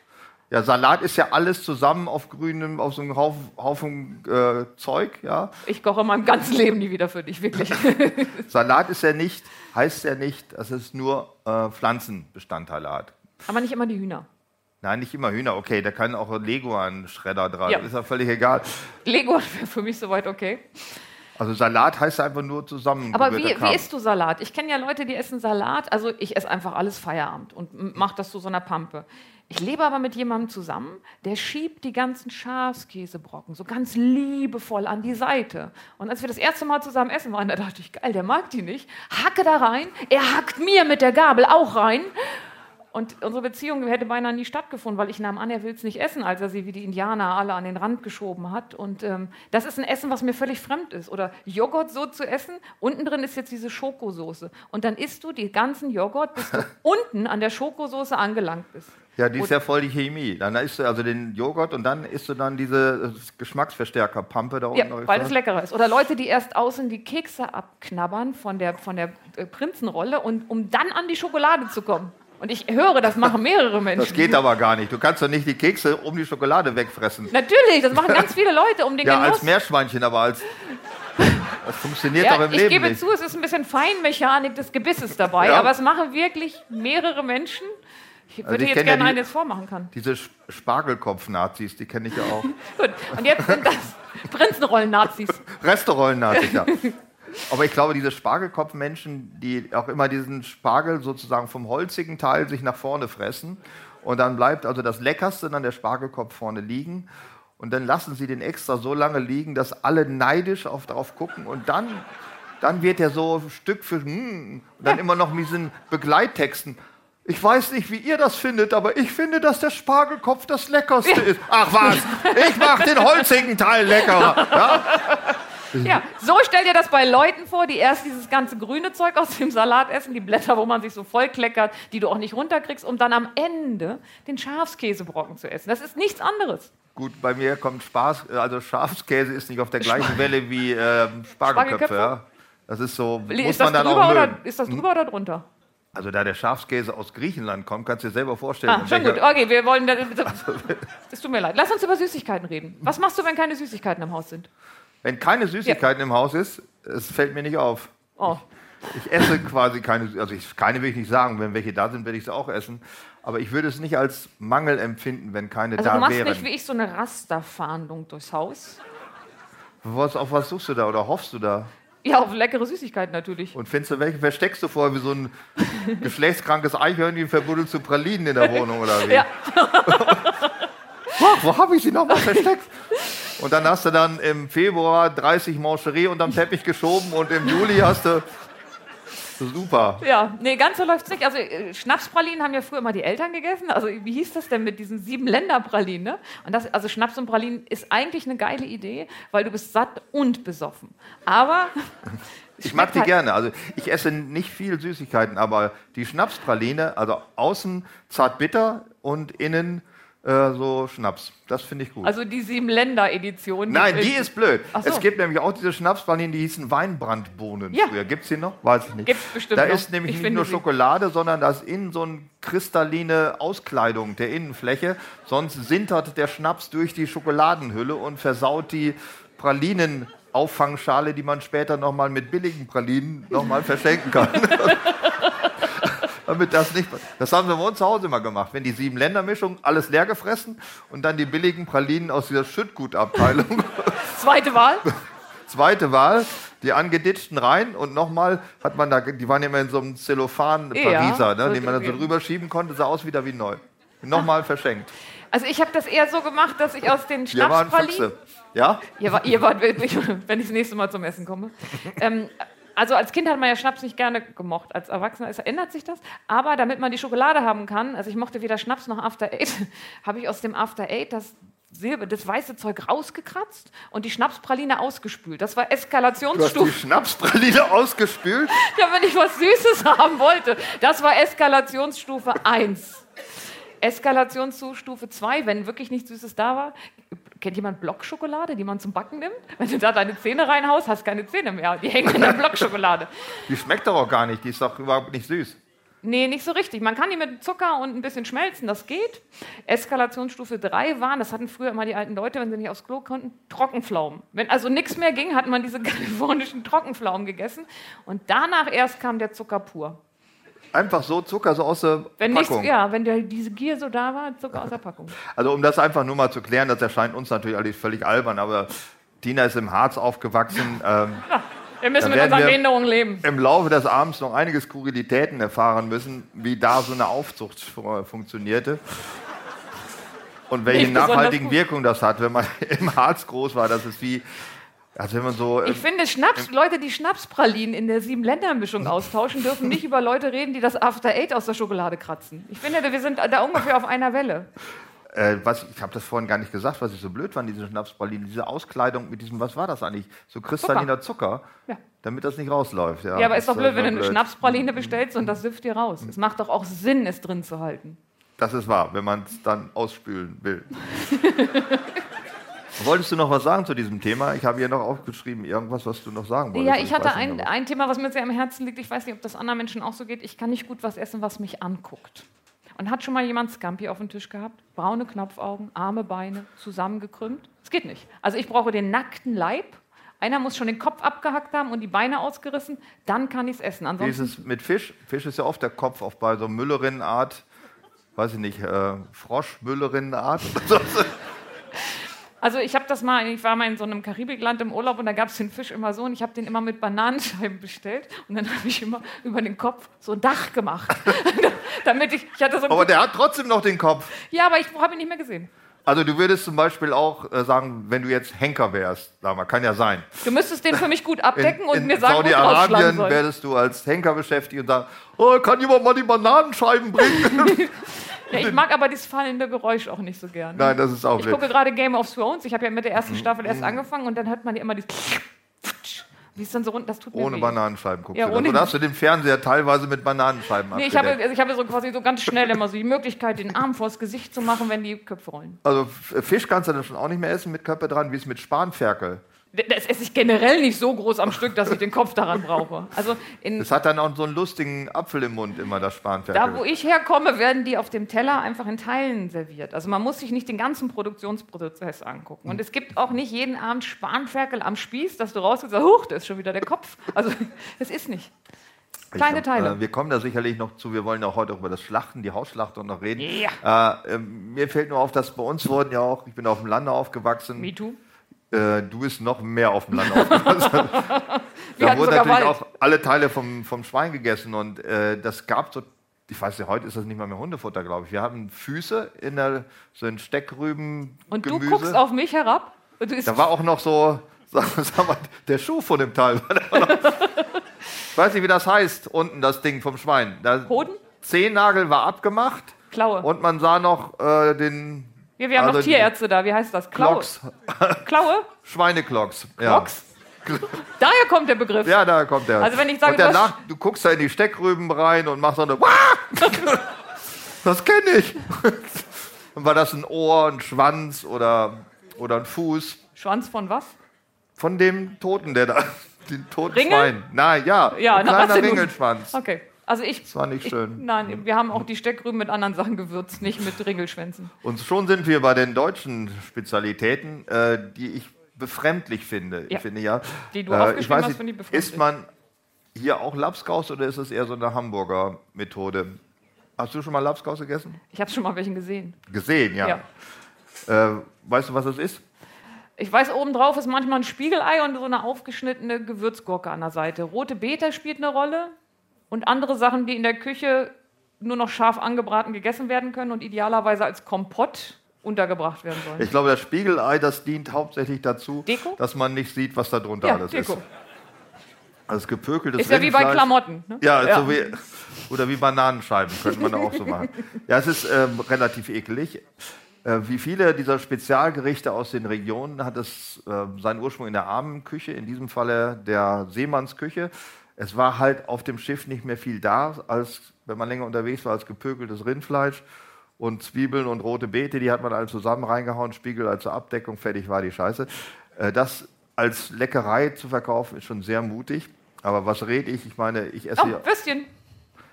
Ja, Salat ist ja alles zusammen auf grünem, auf so einem Haufen, Haufen äh, Zeug, ja. Ich koche in meinem ganzen Leben nie wieder für dich, wirklich. Salat ist ja nicht, heißt ja nicht, dass es nur äh, Pflanzenbestandteile hat. Aber nicht immer die Hühner. Nein, nicht immer Hühner, okay, da kann auch Lego an Schredder dran, Ja. ist ja völlig egal. Lego wäre für mich soweit okay. Also Salat heißt einfach nur zusammen. Aber wie, wie isst du Salat? Ich kenne ja Leute, die essen Salat. Also ich esse einfach alles Feierabend und mache das zu so einer Pampe. Ich lebe aber mit jemandem zusammen, der schiebt die ganzen Schafskäsebrocken so ganz liebevoll an die Seite. Und als wir das erste Mal zusammen essen waren, da dachte ich, geil, der mag die nicht. Hacke da rein, er hackt mir mit der Gabel auch rein. Und unsere Beziehung hätte beinahe nie stattgefunden, weil ich nahm an, er will es nicht essen, als er sie wie die Indianer alle an den Rand geschoben hat. Und ähm, das ist ein Essen, was mir völlig fremd ist. Oder Joghurt so zu essen, unten drin ist jetzt diese Schokosoße. Und dann isst du die ganzen Joghurt, bis du unten an der Schokosoße angelangt bist. Ja, die ist ja voll die Chemie. Dann isst du also den Joghurt und dann isst du dann diese äh, Geschmacksverstärker-Pampe da Ja, unten. weil es leckerer ist. Oder Leute, die erst außen die Kekse abknabbern von der, von der äh, Prinzenrolle, und, um dann an die Schokolade zu kommen. Und ich höre, das machen mehrere Menschen. Das geht aber gar nicht. Du kannst doch nicht die Kekse um die Schokolade wegfressen. Natürlich, das machen ganz viele Leute, um den Ja, Genuss als Meerschweinchen, aber als. Das funktioniert Ja, doch im ich Leben gebe nicht. zu, es ist ein bisschen Feinmechanik des Gebisses dabei, Ja. aber es machen wirklich mehrere Menschen. Ich würde Also ich jetzt kenn ja gerne die- einen jetzt vormachen kann. Diese Sp- Spargelkopf-Nazis, die kenne ich ja auch. Gut, und jetzt sind das Prinzenrollen-Nazis. Restaurant-Nazis, ja. Aber ich glaube, diese Spargelkopf-Menschen, die auch immer diesen Spargel sozusagen vom holzigen Teil sich nach vorne fressen und dann bleibt also das Leckerste dann der Spargelkopf vorne liegen und dann lassen sie den extra so lange liegen, dass alle neidisch auf, drauf gucken und dann, dann wird er so Stück für mm, und dann immer noch mit diesen Begleittexten. Ich weiß nicht, wie ihr das findet, aber ich finde, dass der Spargelkopf das Leckerste ist. Ach was, ich mache den holzigen Teil leckerer. Ja? Ja, so stell dir das bei Leuten vor, die erst dieses ganze grüne Zeug aus dem Salat essen, die Blätter, wo man sich so vollkleckert, die du auch nicht runterkriegst, um dann am Ende den Schafskäsebrocken zu essen. Das ist nichts anderes. Gut, bei mir kommt Spaß, also Schafskäse ist nicht auf der gleichen Welle wie ähm, Spargelköpfe. Ja. Das ist so, muss ist, das man dann drüber auch oder, ist das drüber oder drunter? Also da der Schafskäse aus Griechenland kommt, kannst du dir selber vorstellen. Ah, schon gut. Okay, wir wollen. Es tut mir leid. Lass uns über Süßigkeiten reden. Was machst du, wenn keine Süßigkeiten im Haus sind? Wenn keine Süßigkeiten im Haus ist, es fällt mir nicht auf. Oh, Ich esse quasi keine, also ich, keine will ich nicht sagen, wenn welche da sind, werde ich sie auch essen. Aber ich würde es nicht als Mangel empfinden, wenn keine also da du machst wären. nicht wie ich so eine Rasterfahndung durchs Haus. Was, auf was suchst du da oder hoffst du da? Ja, auf leckere Süßigkeiten natürlich. Und findest du welche versteckst du vorher wie so ein geschlechtskrankes Eichhörnchen verbuddelt zu Pralinen in der Wohnung oder wie? Ja. Ach, wo habe ich sie nochmal versteckt? Und dann hast du dann im Februar 30 Mancherie unterm Teppich geschoben und im Juli hast du. Super. Ja, nee, ganz so läuft es nicht. Also äh, Schnapspralinen haben ja früher immer die Eltern gegessen. Also wie hieß das denn mit diesen sieben Länderpralinen? Ne? Und das, also Schnaps und Pralinen ist eigentlich eine geile Idee, weil du bist satt und besoffen. Aber Ich mag die halt- gerne. Also ich esse nicht viel Süßigkeiten, aber die Schnapspraline, also außen zart bitter und innen äh, so Schnaps. Das finde ich gut. Also die sieben Länder Edition. Nein, die ist blöd. So. Es gibt nämlich auch diese Schnapspralinen, die hießen Weinbrandbohnen Ja. früher. Gibt es die noch? Weiß ich nicht. Gibt's bestimmt da noch. ist nämlich Ich nicht nur. Schokolade, sondern da ist innen so eine kristalline Auskleidung der Innenfläche. Sonst sintert der Schnaps durch die Schokoladenhülle und versaut die Pralinen-Auffangschale, die man später nochmal mit billigen Pralinen nochmal verschenken kann. Damit das nicht. Das haben wir bei uns zu Hause immer gemacht. Wenn die sieben Ländermischung alles leer gefressen und dann die billigen Pralinen aus dieser Schüttgutabteilung. Zweite Wahl. Zweite Wahl, die angeditschten rein und nochmal hat man da, die waren ja immer in so einem Zellophan Ja, Pariser, ne, so den man dann so drüber schieben konnte, sah aus wieder wie neu. Nochmal verschenkt. Also ich habe das eher so gemacht, dass ich aus den Schnapspralinen... Füchse. Ja? Ihr, war, ihr wart wirklich, wenn ich das nächste Mal zum Essen komme. Ähm, also als Kind hat man ja Schnaps nicht gerne gemocht. Als Erwachsener ist, ändert sich das. Aber damit man die Schokolade haben kann, also ich mochte weder Schnaps noch After Eight, habe ich aus dem After Eight das Silber, das weiße Zeug rausgekratzt und die Schnapspraline ausgespült. Das war Du hast die Eskalationsstufe. Schnapspraline ausgespült. Ja, wenn ich was Süßes haben wollte. Das war Eskalationsstufe 1. Eskalationsstufe 2, wenn wirklich nichts Süßes da war. Kennt jemand Blockschokolade, die man zum Backen nimmt? Wenn du da deine Zähne reinhaust, hast keine Zähne mehr. Die hängen in der Blockschokolade. Die schmeckt doch auch gar nicht, die ist doch überhaupt nicht süß. Nee, nicht so richtig. Man kann die mit Zucker und ein bisschen schmelzen, das geht. Eskalationsstufe 3 waren, das hatten früher immer die alten Leute, wenn sie nicht aufs Klo konnten, Trockenpflaumen. Wenn also nichts mehr ging, hat man diese kalifornischen Trockenpflaumen gegessen. Und danach erst kam der Zucker pur. Einfach so Zucker, so aus der Wenn Packung. ja, wenn der, diese Gier so da war, Zucker aus der Packung. Also um das einfach nur mal zu klären, das erscheint uns natürlich alles völlig albern, aber Tina ist im Harz aufgewachsen. Ähm, Wir müssen mit unseren Behinderungen leben. im Laufe des Abends noch einige Skurrilitäten erfahren müssen, wie da so eine Aufzucht fu- funktionierte. Und welche Nicht nachhaltigen. Wirkung das hat, wenn man im Harz groß war. Das ist wie, als wenn man so. Ich ähm, finde, Schnaps, Leute, die Schnapspralinen in der Sieben-Länder-Mischung austauschen, dürfen nicht über Leute reden, die das After Eight aus der Schokolade kratzen. Ich finde, wir sind da ungefähr auf einer Welle. äh, was, ich habe das vorhin gar nicht gesagt, was ich so blöd fand, diese Schnapspralinen, diese Auskleidung mit diesem, was war das eigentlich? So kristalliner Zucker, Ja. damit das nicht rausläuft. Ja, Ja, aber ist doch äh, blöd, wenn du eine Schnapspraline bestellst und das süfft dir raus. Es macht doch auch Sinn, es drin zu halten. Das ist wahr, wenn man es dann ausspülen will. Wolltest du noch was sagen zu diesem Thema? Ich habe hier noch aufgeschrieben, irgendwas, was du noch sagen wolltest. Ja, ich hatte weiß nicht ein, mehr, ein Thema, was mir sehr am Herzen liegt. Ich weiß nicht, ob das anderen Menschen auch so geht. Ich kann nicht gut was essen, was mich anguckt. Und hat schon mal jemand Scampi auf dem Tisch gehabt? Braune Knopfaugen, Arme, Beine, zusammengekrümmt? Es geht nicht. Also ich brauche den nackten Leib. Einer muss schon den Kopf abgehackt haben und die Beine ausgerissen. Dann kann ich es essen. Wie ist Ansonsten es mit Fisch? Fisch ist ja oft der Kopf, auch bei so Müllerinnenart, weiß ich nicht, äh, Froschmüllerinnenart. Also ich habe das mal, ich war mal in so einem Karibikland im Urlaub und da gab es den Fisch immer so und ich habe den immer mit Bananenscheiben bestellt und dann habe ich immer über den Kopf so ein Dach gemacht. Damit ich, ich hatte so aber der hat trotzdem noch den Kopf. Ja, aber ich habe ihn nicht mehr gesehen. Also du würdest zum Beispiel auch äh, sagen, wenn du jetzt Henker wärst, sag mal, kann ja sein. Du müsstest den für mich gut In, abdecken und in mir sagen, rausschlagen Saudi-Arabien werdest du als Henker beschäftigt und sagen, oh, kann jemand mal die Bananenscheiben bringen? Ja, ich mag aber dieses fallende Geräusch auch nicht so gern. Nein, das ist auch Ich gucke gerade Game of Thrones. Ich habe ja mit der Mhm. ersten Staffel erst angefangen und dann hört man ja immer dieses wie es dann so rund, das tut mir Ohne weh. Bananenscheiben guckst Ja, du das. ohne- Oder hast du den Fernseher teilweise mit Bananenscheiben Nee, ich habe, also ich habe so quasi so ganz schnell immer so die Möglichkeit, den Arm vors Gesicht zu machen, wenn die Köpfe rollen. Also Fisch kannst du dann schon auch nicht mehr essen mit Köpfe dran, wie es mit Spanferkel. Das esse ich generell nicht so groß am Stück, dass ich den Kopf daran brauche. Also Es hat dann auch so einen lustigen Apfel im Mund, immer das Spanferkel. da, wo ich herkomme, werden die auf dem Teller einfach in Teilen serviert. Also man muss sich nicht den ganzen Produktionsprozess angucken. Und es gibt auch nicht jeden Abend Spanferkel am Spieß, dass du rausgehst und sagst, huch, da ist schon wieder der Kopf. Also es ist nicht. Ich Kleine hab, Teile. Äh, wir kommen da sicherlich noch zu. Wir wollen auch heute über das Schlachten, die Hausschlachtung noch reden. Ja. Äh, ähm, mir fällt nur auf, dass bei uns wurden ja auch, ich bin auf dem Lande aufgewachsen, Me too. Äh, du bist noch mehr auf dem Land. Wir da wurden natürlich Wald. auch alle Teile vom, vom Schwein gegessen und äh, das gab so, ich weiß nicht, heute ist das nicht mal mehr Hundefutter, glaube ich. Wir hatten Füße in der, so in Steckrüben. Und du guckst auf mich herab. Und du isst Da war auch noch so, sag, sag mal, der Schuh von dem Teil. ich weiß nicht, wie das heißt, unten das Ding vom Schwein. Da, Hoden? Zehennagel war abgemacht Klaue. und man sah noch äh, den wir, wir haben also noch Tierärzte da. Wie heißt das? Klaue. Klocks, Klaue? Schweineklocks. Klocks? Daher kommt der Begriff. Ja. ja, da kommt der. Also wenn ich sage, und danach, du guckst da in die Steckrüben rein und machst so eine. das kenne ich. und war das ein Ohr, ein Schwanz oder, oder ein Fuß Schwanz von was? von dem Toten, der da. Den toten Ringel? Schwein. Nein, ja. Ja, ein na, kleiner? Ringelschwanz. Okay. Also ich. Das war nicht ich, schön. Nein, wir haben auch die Steckrüben mit anderen Sachen gewürzt, nicht mit Ringelschwänzen. Und schon sind wir bei den deutschen Spezialitäten, äh, die ich befremdlich finde. Ja. Ich finde ja. Die du äh, aufgeschrieben ich weiß hast, finde ich befremdlich. Isst man hier auch Lapskaus oder ist es eher so eine Hamburger Methode? Hast du schon mal Lapskaus gegessen? Ich habe schon mal welchen gesehen. Gesehen, ja. Ja. Äh, weißt du, was das ist? Ich weiß, obendrauf ist manchmal ein Spiegelei und so eine aufgeschnittene Gewürzgurke an der Seite. Rote Beete spielt eine Rolle und andere Sachen, die in der Küche nur noch scharf angebraten gegessen werden können und idealerweise als Kompott untergebracht werden sollen. Ich glaube, das Spiegelei, das dient hauptsächlich dazu, Deko? dass man nicht sieht, was da drunter ja, alles Deko. ist. Also gepökeltes Ist ja wie bei. Klamotten. Ne? Ja, So wie, oder wie Bananenscheiben könnte man auch so machen. Ja, es ist ähm, relativ eklig. Äh, wie viele dieser Spezialgerichte aus den Regionen hat es äh, seinen Ursprung in der armen Küche, in diesem Falle der Seemannsküche. Es war halt auf dem Schiff nicht mehr viel da, als wenn man länger unterwegs war, als gepökeltes Rindfleisch und Zwiebeln und rote Beete, die hat man alle zusammen reingehauen, Spiegel als Abdeckung, fertig war die Scheiße. Äh, das als Leckerei zu verkaufen, ist schon sehr mutig. Aber was rede ich? Ich meine, ich esse ja. Oh, Würstchen.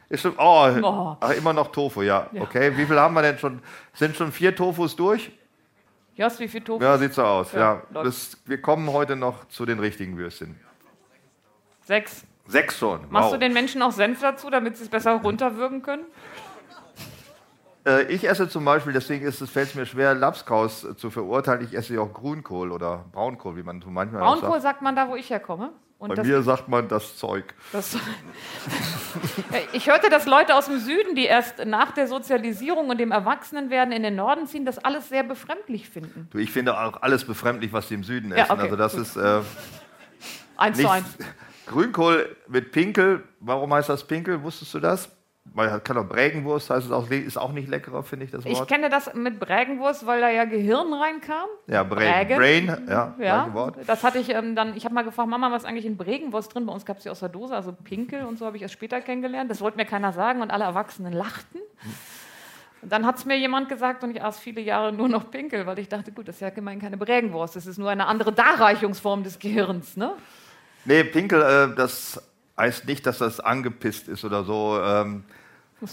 Ist schon, oh, Oh. Ach, immer noch Tofu, ja. Ja. Okay, wie viel haben wir denn schon? Sind schon vier Tofus durch? Jost, wie viel Tofu? Ja, sieht so aus. Ja, Ja, das, wir kommen heute noch zu den richtigen Würstchen. Sechs. Sechs schon. Machst wow. du den Menschen auch Senf dazu, damit sie es besser runterwürgen können? Äh, ich esse zum Beispiel, deswegen ist es, fällt es mir schwer, Lapskaus äh, zu verurteilen. Ich esse ja auch Grünkohl oder Braunkohl, wie man so manchmal Braunkohl sagt. sagt man da, wo ich herkomme. Und Bei mir sagt man das Zeug. das ich hörte, dass Leute aus dem Süden, die erst nach der Sozialisierung und dem Erwachsenenwerden in den Norden ziehen, das alles sehr befremdlich finden. Du, ich finde auch alles befremdlich, was die im Süden Ja, essen. okay, also das gut. ist äh, Eins zu nicht eins. Grünkohl mit Pinkel. Warum heißt das Pinkel? Wusstest du das? Weil kann auch Brägenwurst heißt es auch, ist auch nicht leckerer, finde ich das Ich Wort. kenne das mit Brägenwurst, weil da ja Gehirn reinkam. Ja, Brain. Brägen. Brain, ja, Ja, das hatte ich ähm, dann. Ich habe mal gefragt, Mama, was ist eigentlich in Bregenwurst drin? Bei uns gab es die aus der Dose, also Pinkel und so habe ich erst später kennengelernt. Das wollte mir keiner sagen und alle Erwachsenen lachten. Und dann hat es mir jemand gesagt und ich aß viele Jahre nur noch Pinkel, weil ich dachte, gut, das ist ja immerhin keine Bregenwurst, das ist nur eine andere Darreichungsform des Gehirns. Ne? Nee, Pinkel, äh, das heißt nicht, dass das angepisst ist oder so. Ähm,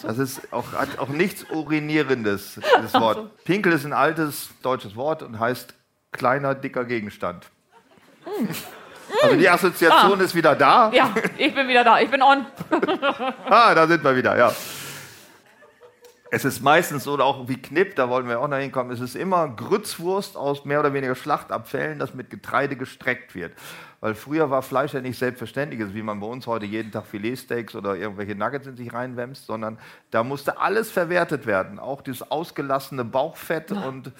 das ist auch, hat auch nichts Urinierendes, das Wort. Pinkel ist ein altes deutsches Wort und heißt kleiner, dicker Gegenstand. Also die Assoziation ist wieder da. Ja, ich bin wieder da, ich bin on. Ah, da sind wir wieder, ja. Es ist meistens so, oder auch wie Knipp, da wollen wir auch noch hinkommen, es ist immer Grützwurst aus mehr oder weniger Schlachtabfällen, das mit Getreide gestreckt wird. Weil früher war Fleisch ja nicht selbstverständlich, wie man bei uns heute jeden Tag Filetsteaks oder irgendwelche Nuggets in sich reinwämst, sondern da musste alles verwertet werden. Auch dieses ausgelassene Bauchfett und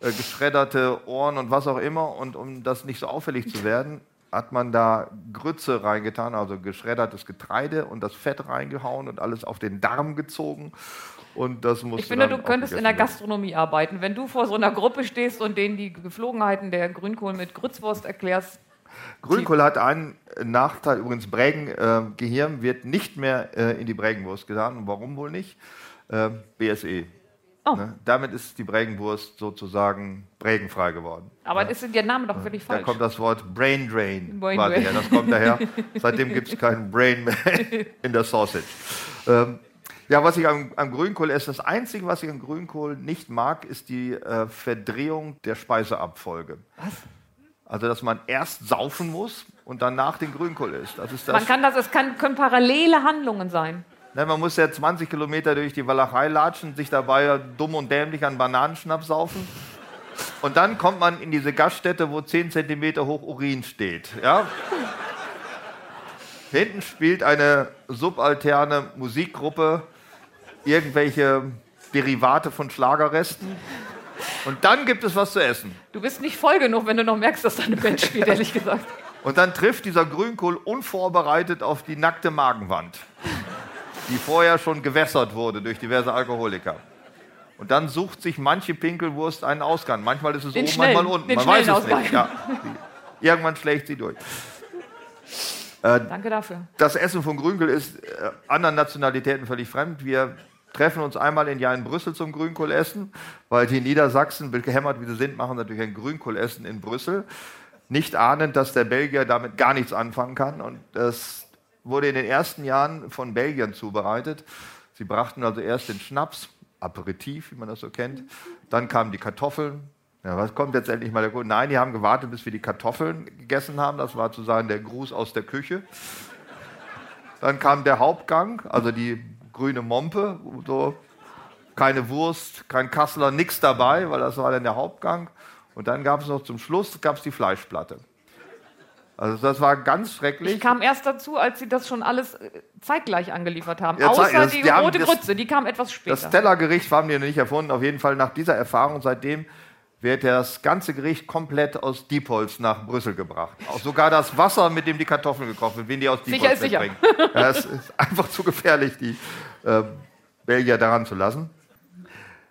äh, geschredderte Ohren und was auch immer. Und um das nicht so auffällig zu werden, hat man da Grütze reingetan, also geschreddertes Getreide und das Fett reingehauen und alles auf den Darm gezogen. Und das musste Ich finde, du könntest in der Gastronomie arbeiten. Wenn du vor so einer Gruppe stehst und denen die Geflogenheiten der Grünkohl mit Grützwurst erklärst. Grünkohl hat einen Nachteil, übrigens Brägen, äh, Gehirn wird nicht mehr äh, in die Brägenwurst getan. Und warum wohl nicht? Äh, BSE. Oh. Ne? Damit ist die Brägenwurst sozusagen prägenfrei geworden. aber das ist der Name doch völlig Da falsch. kommt das Wort Brain Drain. Brain Drain. Das kommt daher. Seitdem gibt es keinen Brain mehr in der Sausage. Ähm, ja, was ich am, am Grünkohl esse, das Einzige, was ich am Grünkohl nicht mag, ist die äh, Verdrehung der Speiseabfolge. Was? Also, dass man erst saufen muss und danach den Grünkohl isst. Das ist das. Man kann das, es kann, können parallele Handlungen sein. Ne, man muss ja 20 Kilometer durch die Walachei latschen, sich dabei dumm und dämlich an Bananenschnaps saufen. Und dann kommt man in diese Gaststätte, wo 10 cm hoch Urin steht. Ja? Hinten spielt eine subalterne Musikgruppe irgendwelche Derivate von Schlagerresten. Und dann gibt es was zu essen. Du bist nicht voll genug, wenn du noch merkst, dass da eine Band spielt, ehrlich gesagt. Und dann trifft dieser Grünkohl unvorbereitet auf die nackte Magenwand, die vorher schon gewässert wurde durch diverse Alkoholiker. Und dann sucht sich manche Pinkelwurst einen Ausgang. Manchmal ist es Den oben, schnellen- manchmal unten. Man weiß es schnellen nicht. Ja. Irgendwann schlägt sie durch. Danke dafür. Das Essen von Grünkohl ist äh, anderen Nationalitäten völlig fremd. Wir treffen uns einmal im Jahr in Brüssel zum Grünkohlessen, weil die Niedersachsen, gehämmert wie sie sind, machen natürlich ein Grünkohlessen in Brüssel. Nicht ahnend, dass der Belgier damit gar nichts anfangen kann. Und das wurde in den ersten Jahren von Belgiern zubereitet. Sie brachten also erst den Schnaps, Aperitif, wie man das so kennt. Dann kamen die Kartoffeln. Ja, was kommt jetzt endlich mal der Grund? Nein, die haben gewartet, bis wir die Kartoffeln gegessen haben. Das war zu sagen der Gruß aus der Küche. Dann kam der Hauptgang, also die grüne Mompe, so keine Wurst, kein Kassler, nichts dabei, weil das war dann der Hauptgang. Und dann gab es noch zum Schluss gab's die Fleischplatte. Also das war ganz schrecklich. Ich kam erst dazu, als sie das schon alles äh, zeitgleich angeliefert haben. Ja, Außer das- die, die haben rote das- Grütze, die kam etwas später. Das Tellergericht haben die noch nicht erfunden. Auf jeden Fall nach dieser Erfahrung seitdem wird das ganze Gericht komplett aus Diepholz nach Brüssel gebracht. Auch sogar das Wasser, mit dem die Kartoffeln gekocht werden, wenn die aus Sicher Diepholz sicher. mitbringen. Ja, es ist einfach zu gefährlich, die äh, Belgier daran zu lassen.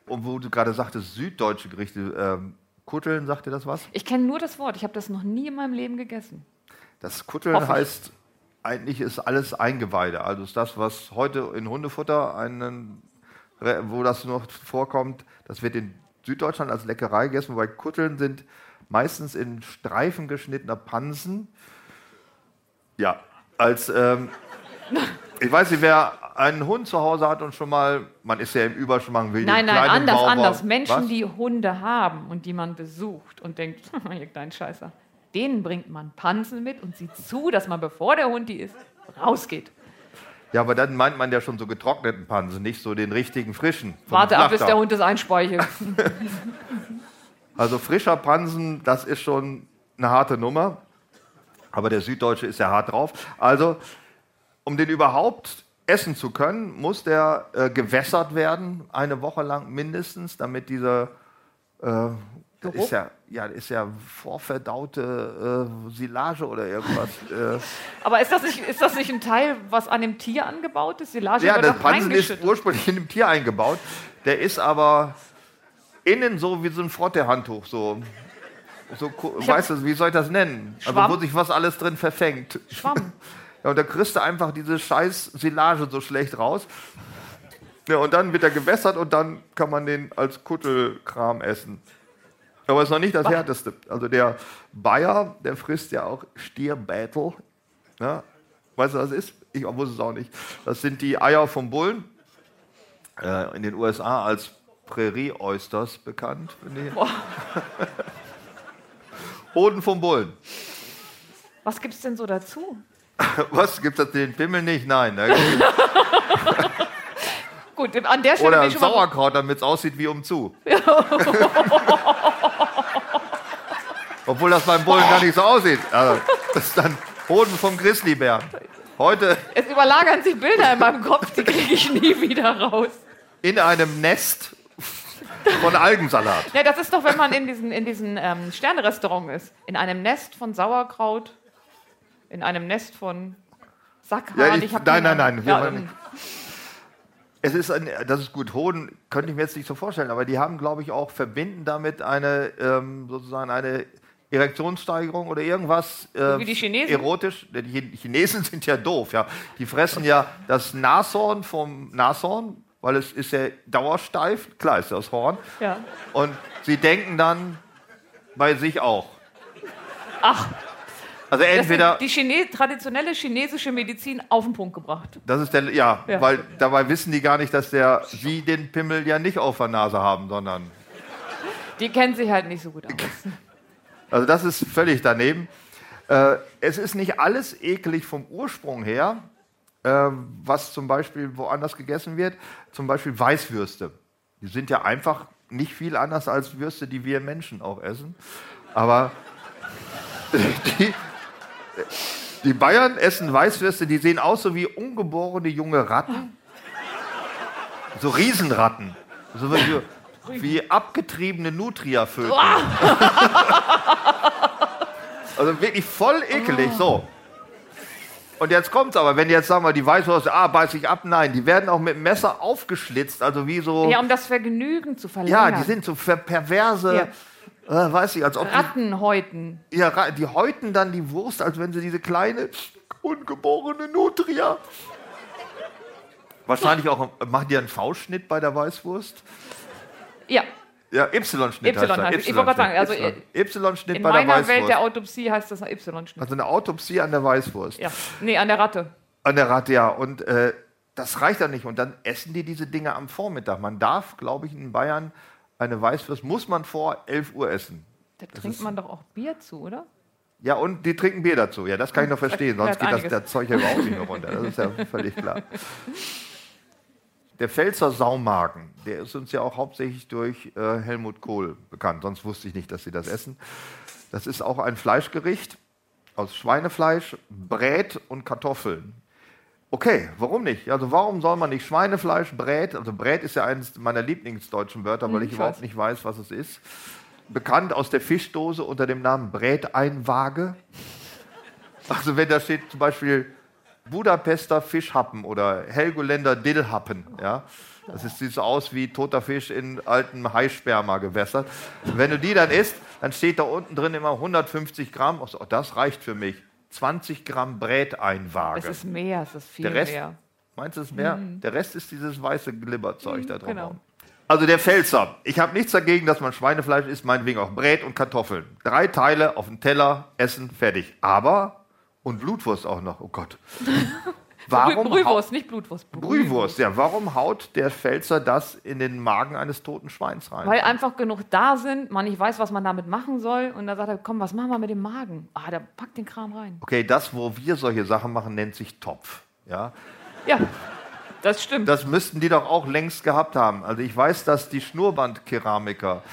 Und wo du gerade sagtest, süddeutsche Gerichte, ähm, Kutteln, sagt dir das was? ich kenne nur das Wort, ich habe das noch nie in meinem Leben gegessen. Das Kutteln heißt, eigentlich ist alles Eingeweide. Also ist das, was heute in Hundefutter, einen, wo das noch vorkommt, das wird in Süddeutschland als Leckerei gegessen, wobei Kutteln sind meistens in Streifen geschnittener Pansen. Ja, als, ähm, ich weiß nicht, wer einen Hund zu Hause hat und schon mal, man ist ja im Überschwang, will Nein, nein, anders, Bauer- anders. Menschen, Was? die Hunde haben und die man besucht und denkt, ihr kleinen Scheißer, denen bringt man Pansen mit und sieht zu, dass man, bevor der Hund die isst, rausgeht. Ja, aber dann meint man ja schon so getrockneten Pansen, nicht so den richtigen frischen. Warte ab, bis der Hund das einspeichelt. Also frischer Pansen, das ist schon eine harte Nummer. Aber der Süddeutsche ist ja hart drauf. Also, um den überhaupt essen zu können, muss der äh, gewässert werden, eine Woche lang mindestens, damit dieser äh, Geruch? ist ja, ja, das ist ja vorverdaute äh, Silage oder irgendwas. äh, Aber ist das, nicht, ist das nicht ein Teil, was an dem Tier angebaut ist? Silage ja, doch Pansen ist ursprünglich in dem Tier eingebaut. Der ist aber innen so wie so ein Frottehandtuch, so. So, Ich weißt du, wie soll ich das nennen? Also, Schwamm? wo sich was alles drin verfängt. Schwamm. Ja, und da kriegst du einfach diese scheiß Silage so schlecht raus. Ja, und dann wird er gewässert und dann kann man den als Kuttelkram essen. Aber ist noch nicht das. Härteste. Also der Bayer, der frisst ja auch Stierbätel. Ja? Weißt du, was das ist? Ich wusste es auch nicht. Das sind die Eier vom Bullen. Äh, in den USA als Prairie Oysters bekannt. Hoden vom Bullen. Was gibt's denn so dazu? Was? Gibt es den Pimmel nicht? Nein. Gut, an der Stelle Oder bin ein ich schon Sauerkraut, damit es aussieht wie um zu. Obwohl das beim Bullen gar nicht so aussieht. Also, das ist dann Hoden vom Grizzlybär. Heute Es überlagern sich Bilder in meinem Kopf, die kriege ich nie wieder raus. in einem Nest von Algensalat. Ja, das ist doch, wenn man in diesen, in diesen ähm, Sternerestaurant ist. In einem Nest von Sauerkraut, in einem Nest von Sackhahn. Ja, ich- hab nein, nein, nein, wir Ja. Es ist ein, das ist gut. Hoden könnte ich mir jetzt nicht so vorstellen, aber die haben, glaube ich, auch verbinden damit eine ähm, sozusagen eine Erektionssteigerung oder irgendwas äh, wie die Chinesen? erotisch. Die Chi- Chinesen sind ja doof, ja. Die fressen ja das Nashorn vom Nashorn, weil es ist ja dauersteif. Klar ist das Horn. ja. Und sie denken dann bei sich auch. Ach, Also entweder die Chine traditionelle chinesische Medizin auf den Punkt gebracht. Das ist der, ja, Ja. weil dabei wissen die gar nicht, dass der, sie den Pimmel ja nicht auf der Nase haben, sondern, Die kennen sich halt nicht so gut aus. also das ist völlig daneben. Äh, es ist nicht alles eklig vom Ursprung her, äh, was zum Beispiel woanders gegessen wird, zum Beispiel Weißwürste. Die sind ja einfach nicht viel anders als Würste, die wir Menschen auch essen. Aber die, die Bayern essen Weißwürste, die sehen aus so wie ungeborene junge Ratten. So Riesenratten. So wie, wie abgetriebene Nutria-Vögel. also wirklich voll ekelig. So. Und jetzt kommt's aber, wenn jetzt sagen wir, die Weißwurst, ah, beiß ich ab, nein, die werden auch mit dem Messer aufgeschlitzt, also wie so. Ja, um das Vergnügen zu verlängern. Ja, die sind so per perverse, ja. Äh, weiß ich, als ob Ratten häuten. Ja, die häuten dann die Wurst, als wenn sie diese kleine ungeborene Nutria. Wahrscheinlich auch, machen die einen V-Schnitt bei der Weißwurst? Ja. Ja, Y-Schnitt y heißt das. Ich wollte gerade sagen, also Y-Schnitt bei der Weißwurst. In meiner Welt der Autopsie heißt das Y-Schnitt. Also eine Autopsie an der Weißwurst. Ja, nee, an der Ratte. An der Ratte, ja. Und äh, das reicht dann nicht. Und dann essen die diese Dinge am Vormittag. Man darf, glaube ich, in Bayern eine Weißwurst, muss man vor 11 Uhr essen. Da das trinkt man doch auch Bier zu, oder? Ja, und die trinken Bier dazu. Ja, das kann ich noch verstehen. Sonst geht das, das Zeug ja überhaupt nicht mehr runter. Das ist ja völlig klar. Der Pfälzer Saumagen, der ist uns ja auch hauptsächlich durch äh, Helmut Kohl bekannt. Sonst wusste ich nicht, dass sie das essen. Das ist auch ein Fleischgericht aus Schweinefleisch, Brät und Kartoffeln. Okay, warum nicht? Also warum soll man nicht Schweinefleisch, Brät, also Brät ist ja eines meiner Lieblingsdeutschen Wörter, weil hm, ich, ich überhaupt nicht weiß, was es ist. Bekannt aus der Fischdose unter dem Namen Bräteinwaage. Also wenn da steht zum Beispiel Budapester Fischhappen oder Helgoländer Dillhappen. Ja? Das ist, sieht so aus wie toter Fisch in altem Haisperma gewässert. Wenn du die dann isst, dann steht da unten drin immer 150 Gramm. Oh, das reicht für mich. 20 Gramm Bräteinwaage. Es ist mehr, es ist viel Der Rest, mehr. Meinst du es mehr? Mhm. Der Rest ist dieses weiße Glibberzeug mhm, da drin. Genau. Also der Pfälzer. Ich habe nichts dagegen, dass man Schweinefleisch isst, meinetwegen auch Brät und Kartoffeln. Drei Teile auf den Teller, essen, fertig. Aber und Blutwurst auch noch, oh Gott. Warum Brühwurst, nicht Blutwurst. Brühwurst, ja. Warum haut der Pfälzer das in den Magen eines toten Schweins rein? Weil einfach genug da sind, man nicht weiß, was man damit machen soll. Und da sagt er, komm, was machen wir mit dem Magen? Ah, der packt den Kram rein. Okay, das, wo wir solche Sachen machen, nennt sich Topf. Ja, ja das stimmt. Das müssten die doch auch längst gehabt haben. Also ich weiß, dass die Schnurrbandkeramiker,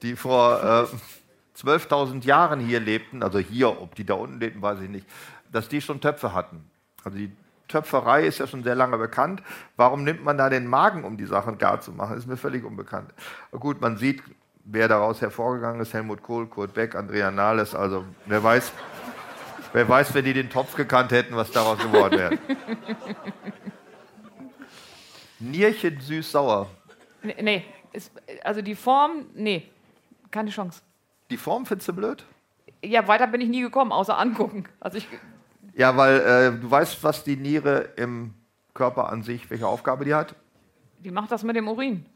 die vor äh, 12.000 Jahren hier lebten, also hier, ob die da unten lebten, weiß ich nicht, dass die schon Töpfe hatten. Also die Töpferei ist ja schon sehr lange bekannt. Warum nimmt man da den Magen, um die Sachen gar zu machen? Ist mir völlig unbekannt. Gut, man sieht, wer daraus hervorgegangen ist: Helmut Kohl, Kurt Beck, Andrea Nahles. Also, wer weiß, wer weiß, wenn die den Topf gekannt hätten, was daraus geworden wäre. Nierchen süß-sauer. Nee, nee, ist, also die Form, nee, keine Chance. Die Form findest du blöd? Ja, weiter bin ich nie gekommen, außer angucken. Also ich ja, weil äh, du weißt, was die Niere im Körper an sich, welche Aufgabe die hat? Die macht das mit dem Urin.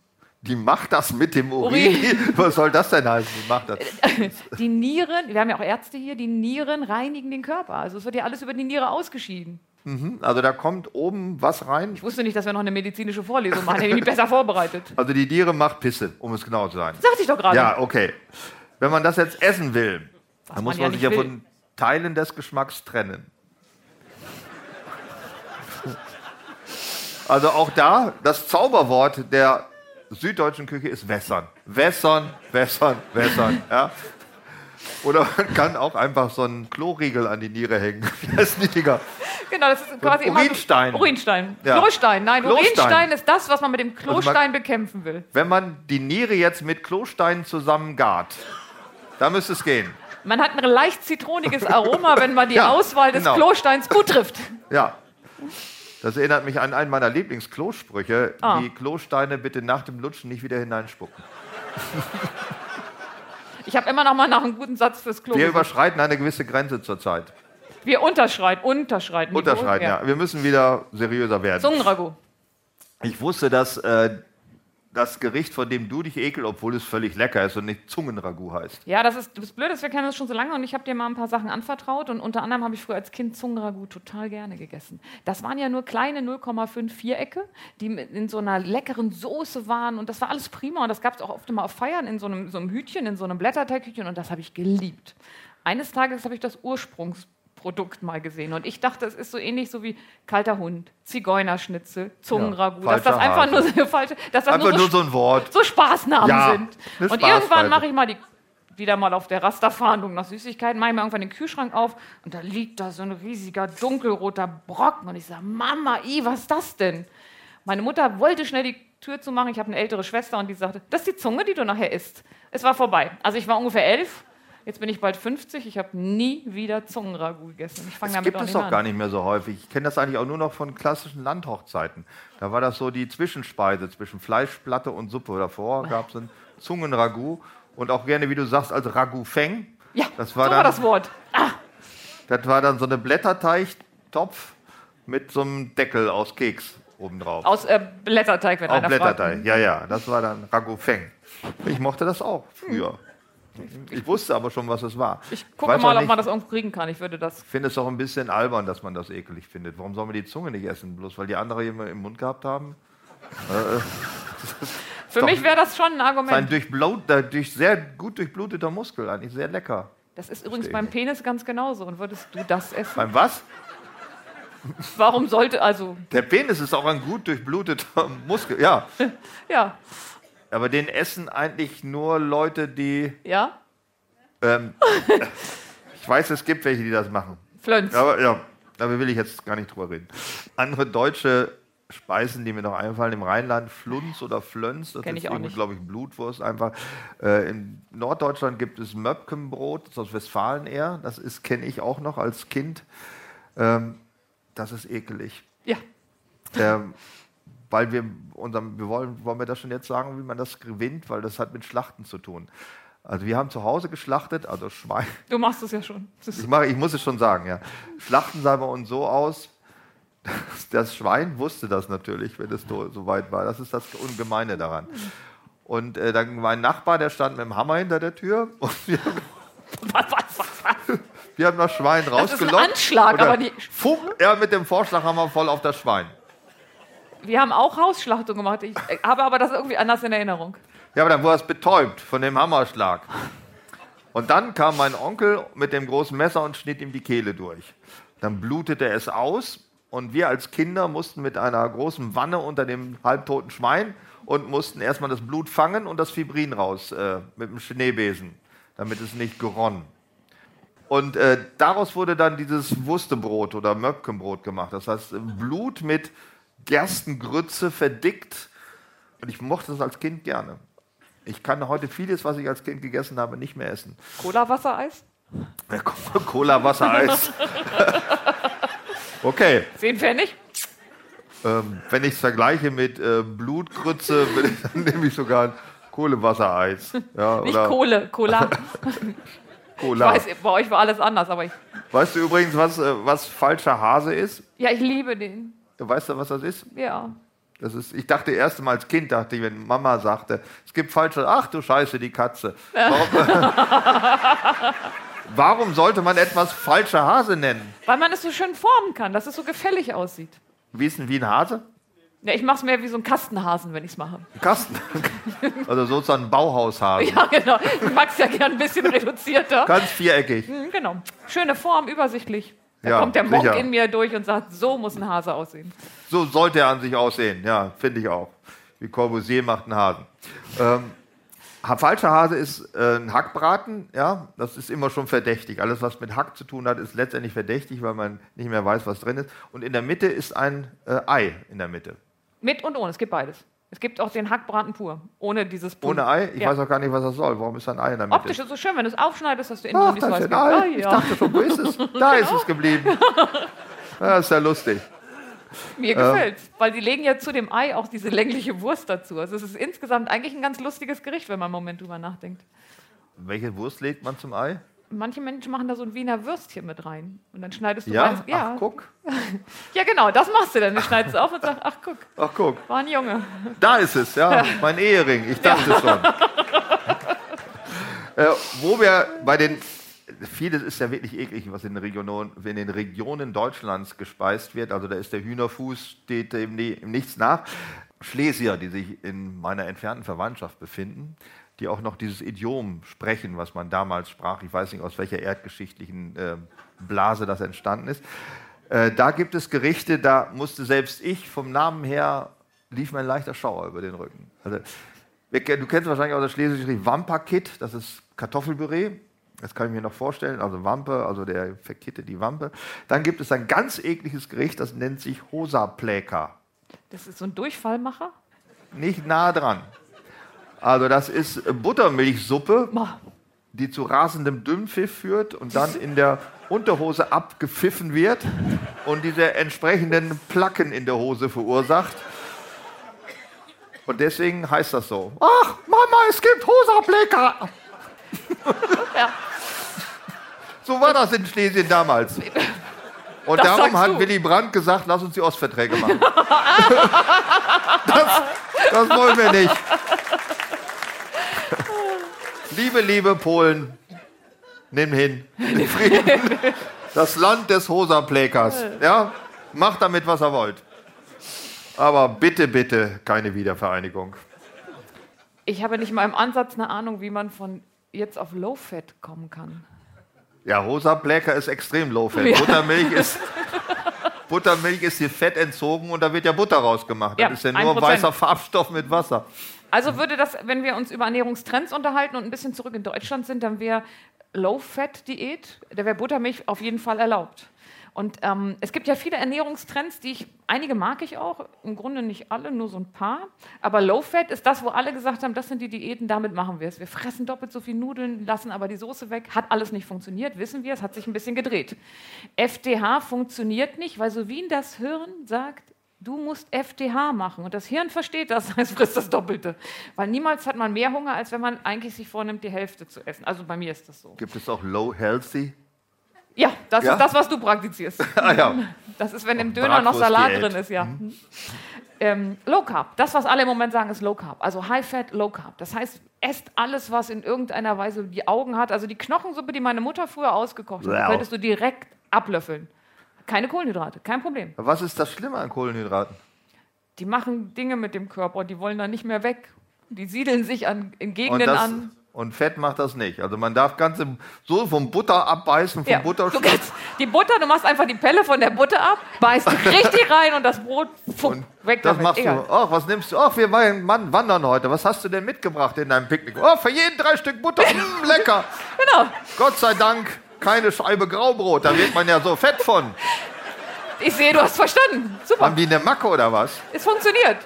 Die macht das mit dem Urin? Urin. Was soll das denn heißen? Die macht das. Die Nieren, wir haben ja auch Ärzte hier, die Nieren reinigen den Körper. Also es wird ja alles über die Niere ausgeschieden. Mhm, also da kommt oben was rein. Ich wusste nicht, dass wir noch eine medizinische Vorlesung machen. Hätte ich mich besser vorbereitet. Also die Niere macht Pisse, um es genau zu sein. Sagte ich doch gerade. Ja, okay. Wenn man das jetzt essen will, was dann muss man, ja sich ja von Teilen des Geschmacks trennen. Also auch da, das Zauberwort der süddeutschen Küche ist wässern. Wässern, wässern, wässern. Ja? Oder man kann auch einfach so einen Kloriegel an die Niere hängen. Wie heißt die Dinger? Genau, das ist quasi Urinstein. So Urinstein. Ja. Klostein. Nein, Klostein. Urinstein ist das, was man mit dem Klostein also man, bekämpfen will. Wenn man die Niere jetzt mit Klostein zusammen gart, da müsste es gehen. Man hat ein leicht zitroniges Aroma, wenn man die ja, Auswahl des genau. Klosteins gut trifft. Ja. Das erinnert mich an einen meiner Lieblingsklossprüche. Ah. Die Klosteine bitte nach dem Lutschen nicht wieder hineinspucken. Ich habe immer noch mal nach einem guten Satz fürs Klo. Wir überschreiten eine gewisse Grenze zurzeit. Wir unterschreiten, unterschreiten. Unterschreiten, ja. ja. Wir müssen wieder seriöser werden. Zungenragout. Ich wusste, dass äh, das Gericht, von dem du dich ekelst, obwohl es völlig lecker ist und nicht Zungenragout heißt. Ja, das ist das Blöde, wir kennen das schon so lange und ich habe dir mal ein paar Sachen anvertraut und unter anderem habe ich früher als Kind Zungenragout total gerne gegessen. Das waren ja nur kleine 0,5 Vierecke, die in so einer leckeren Soße waren und das war alles prima und das gab es auch oft immer auf Feiern in so einem, so einem Hütchen, in so einem Blätterteighütchen und das habe ich geliebt. Eines Tages habe ich das Ursprungs Produkt mal gesehen. Und ich dachte, es ist so ähnlich so wie kalter Hund, Zigeunerschnitzel, Zungenragout. Ja, dass das einfach nur so falsche, dass das Einfach nur nur so, so ein Wort. so Spaßnamen Ja, sind. Und irgendwann mache ich mal die wieder mal auf der Rasterfahndung nach Süßigkeiten, mache ich mir irgendwann den Kühlschrank auf und da liegt da so ein riesiger dunkelroter Brocken und ich sage, Mama, i, was ist das denn? Meine Mutter wollte schnell die Tür zumachen, ich habe eine ältere Schwester und die sagte, das ist die Zunge, die du nachher isst. Es war vorbei. Also ich war ungefähr elf, jetzt bin ich bald 50, ich habe nie wieder Zungenragout gegessen. Ich fange Das damit gibt auch es mehr gar nicht mehr so häufig. Ich kenne das eigentlich auch nur noch von klassischen Landhochzeiten. Da war das so die Zwischenspeise zwischen Fleischplatte und Suppe. Davor gab es ein Zungenragout und auch gerne, wie du sagst, als Ragout-Feng. Ja, Das war so dann- war das Wort. Das war dann so eine Blätterteigtopf mit so einem Deckel aus Keks obendrauf. Aus äh, Blätterteig, wenn Auch einer Blätterteig, fragt. ja, ja. Das war dann Ragout-Feng. Ich mochte das auch früher. Ich wusste aber schon, was es war. Ich gucke mal, auch ob nicht- man das irgendwo kriegen kann. Ich würde das finde es auch ein bisschen albern, dass man das ekelig findet. Warum soll man die Zunge nicht essen? Bloß weil die andere immer im Mund gehabt haben? Für Doch. mich wäre das schon ein ist ein Argument. durchblut, äh, durch sehr gut durchbluteter Muskel, eigentlich sehr lecker. Das ist übrigens beim. Penis ganz genauso. Und würdest du das essen? Beim was? Warum sollte, also, Der Penis ist auch ein gut durchbluteter Muskel. Ja, ja, aber den essen eigentlich nur Leute, die. ja, Ähm, ich weiß, es gibt welche, die das machen. Flönz. Aber ja, da will ich jetzt gar nicht drüber reden. Andere deutsche Speisen, die mir noch einfallen, im Rheinland, Flunz oder Flönz, das Kenn ist irgendwie, glaube ich, Blutwurst einfach. Äh, in Norddeutschland gibt es Möpkenbrot, das ist aus Westfalen eher, das ist kenne ich auch noch als Kind. Ähm, das ist ekelig. Ja, Ähm, weil wir unserem, wir wollen, wollen wir das schon jetzt sagen, wie man das gewinnt, weil das hat mit Schlachten zu tun. Also wir haben zu Hause geschlachtet, also Schwein, du machst es ja schon. Ich, mache, ich muss es schon sagen, ja. Schlachten sah bei uns so aus, dass das Schwein wusste das natürlich, wenn es so weit war. Das ist das Ungemeine daran. Und äh, dann war ein Nachbar, der stand mit dem Hammer hinter der Tür und wir, was, was, was, wir haben das Schwein Das ist ein rausgelockt. Anschlag, aber die, Fupp, er mit dem Vorschlaghammer voll auf das Schwein. Wir haben auch Hausschlachtung gemacht. Ich äh, habe aber das irgendwie anders in Erinnerung. Ja, aber dann wurde es betäubt von dem Hammerschlag. Und dann kam mein Onkel mit dem großen Messer und schnitt ihm die Kehle durch. Dann blutete es aus und wir als Kinder mussten mit einer großen Wanne unter dem halbtoten Schwein und mussten erstmal das Blut fangen und das Fibrin raus äh, mit dem Schneebesen, damit es nicht geronn. Und äh, daraus wurde dann dieses Wurstebrot oder Möpkenbrot gemacht. Das heißt, Blut mit Gerstengrütze verdickt. Und ich mochte das als Kind gerne. Ich kann heute vieles, was ich als Kind gegessen habe, nicht mehr essen. Cola-Wassereis? Cola, Wasser, Eis. okay, Zehn Pfennig? ähm, wenn ich es vergleiche mit äh, Blutgrütze, ich- dann nehme ich sogar Kohlewassereis. Ja, Nicht oder Kohle, Cola. Ich Cola. weiß, bei euch war alles anders, aber ich, Weißt du übrigens, was, äh, was falscher Hase ist? ja, ich liebe den. Weißt du, was das ist? Ja. Das ist, ich dachte erst mal als Kind, dachte ich, wenn Mama sagte, es gibt falsche, ach du Scheiße, die Katze. Warum, warum sollte man etwas falscher Hase nennen? Weil man es so schön formen kann, dass es so gefällig aussieht. Wie ist denn wie ein Hase? Ja, ich mache es mehr wie so ein Kastenhasen, wenn ich es mache. Ein Kasten. Also sozusagen ein Bauhaushase. Ja, genau. Ich mag es ja gern ein bisschen reduzierter. Ganz viereckig. Mhm, Genau. Schöne Form, übersichtlich. Da Ja, kommt der Monk sicher. in mir durch und sagt, so muss ein Hase aussehen. So sollte er an sich aussehen. Ja, finde ich auch. Wie Corbusier macht einen Hasen. Ähm, falscher Hase ist äh, ein Hackbraten. Ja, das ist immer schon verdächtig. Alles, was mit Hack zu tun hat, ist letztendlich verdächtig, weil man nicht mehr weiß, was drin ist. Und in der Mitte ist ein äh, Ei in der Mitte. Mit und ohne, es gibt beides. Es gibt auch den Hackbraten pur, ohne dieses Pul- Ohne Ei? Ich ja. weiß auch gar nicht, was das soll. Warum ist da ein Ei in der Mitte? Optisch ist es so schön, wenn du es aufschneidest, dass du innen Ach, drin dieses da ist Weiß ein Ei. Ich Ah, ja. dachte schon, wo ist es? Da ist es geblieben. Ja, ist ja lustig. Mir gefällt's, weil die legen ja zu dem Ei auch diese längliche Wurst dazu. Also es ist insgesamt eigentlich ein ganz lustiges Gericht, wenn man einen Moment drüber nachdenkt. Welche Wurst legt man zum Ei? Manche Menschen machen da so ein Wiener Würstchen mit rein und dann schneidest du Ja? weiß- ja. Ach, guck. ja genau, das machst du dann. Du schneidest es auf und sagst, ach guck, Ach, guck. war ein Junge. Da ist es, ja, mein Ehering. Ich dachte schon. äh, wo wir bei den, vieles ist ja wirklich eklig, was in den, Regionen, in den Regionen Deutschlands gespeist wird. Also da ist der Hühnerfuß, steht dem Nichts nach. Schlesier, die sich in meiner entfernten Verwandtschaft befinden, die auch noch dieses Idiom sprechen, was man damals sprach. Ich weiß nicht, aus welcher erdgeschichtlichen äh, Blase das entstanden ist. Äh, da gibt es Gerichte, da musste selbst ich vom Namen her, lief mir ein leichter Schauer über den Rücken. Also, du kennst wahrscheinlich auch das schlesische Gericht Wamperkit, das ist Kartoffelpüree. Das kann ich mir noch vorstellen. Also Wampe, also der verkitte die Wampe. Dann gibt es ein ganz ekliges Gericht, das nennt sich Hosapläker. Das ist so ein Durchfallmacher? Nicht nah dran. Also das ist Buttermilchsuppe, die zu rasendem Dünnpfiff führt und dann in der Unterhose abgepfiffen wird und diese entsprechenden Placken in der Hose verursacht. Und deswegen heißt das so. Ach, Mama, es gibt Hosapläker. ja. So war das in Schlesien damals. Und das darum hat Willy Brandt gesagt, lass uns die Ostverträge machen. das, das wollen wir nicht. Liebe, liebe Polen, nimm hin. Frieden. Das Land des Hosapläkers. Ja? Macht damit, was ihr wollt. Aber bitte, bitte keine Wiedervereinigung. Ich habe nicht mal im Ansatz eine Ahnung, wie man von jetzt auf Low-Fat kommen kann. Ja, rosa Bläcker ist extrem Low-Fat. Ja. Buttermilch ist. Buttermilch ist hier Fett entzogen und da wird ja Butter rausgemacht. Ja, das ist ja nur 1%. weißer Farbstoff mit Wasser. Also würde das, wenn wir uns über Ernährungstrends unterhalten und ein bisschen zurück in Deutschland sind, dann wäre Low-Fat-Diät, da wäre Buttermilch auf jeden Fall erlaubt. Und ähm, es gibt ja viele Ernährungstrends, die ich, einige mag ich auch, im Grunde nicht alle, nur so ein paar. Aber Low Fat ist das, wo alle gesagt haben, das sind die Diäten, damit machen wir es. Wir fressen doppelt so viel Nudeln, lassen aber die Soße weg. Hat alles nicht funktioniert, wissen wir, es hat sich ein bisschen gedreht. FDH funktioniert nicht, weil so wie das Hirn sagt, du musst FDH machen. Und das Hirn versteht das, es frisst das Doppelte. Weil niemals hat man mehr Hunger, als wenn man eigentlich sich vornimmt, die Hälfte zu essen. Also bei mir ist das so. Gibt es auch Low Healthy? Ja, das ja? ist das, was du praktizierst. ah, ja. Das ist, wenn im Döner noch Salat drin ist, ja. Mhm. Ähm, Low Carb, das, was alle im Moment sagen, ist Low Carb. Also High Fat, Low Carb. Das heißt, esst alles, was in irgendeiner Weise die Augen hat. Also die Knochensuppe, die meine Mutter früher ausgekocht hat, könntest du direkt ablöffeln. Keine Kohlenhydrate, kein Problem. Was ist das Schlimme an Kohlenhydraten? Die machen Dinge mit dem Körper, die wollen dann nicht mehr weg. Die siedeln sich an, in Gegenden das, an. Und Fett macht das nicht. Also man darf ganz so vom Butter abbeißen, vom ja, Butterstück. Die Butter, du machst einfach die Pelle von der Butter ab, beißt richtig rein und das Brot fuck, und weg das damit. machst Egal. du. Ach, was nimmst du? Ach, wir Mann, wandern heute. Was hast du denn mitgebracht in deinem Picknick? Oh, für jeden drei Stück Butter. mm, lecker. Genau. Gott sei Dank keine Scheibe Graubrot. Da wird man ja so fett von. Ich sehe, du hast verstanden. Super. Haben die eine Macke oder was? Es funktioniert.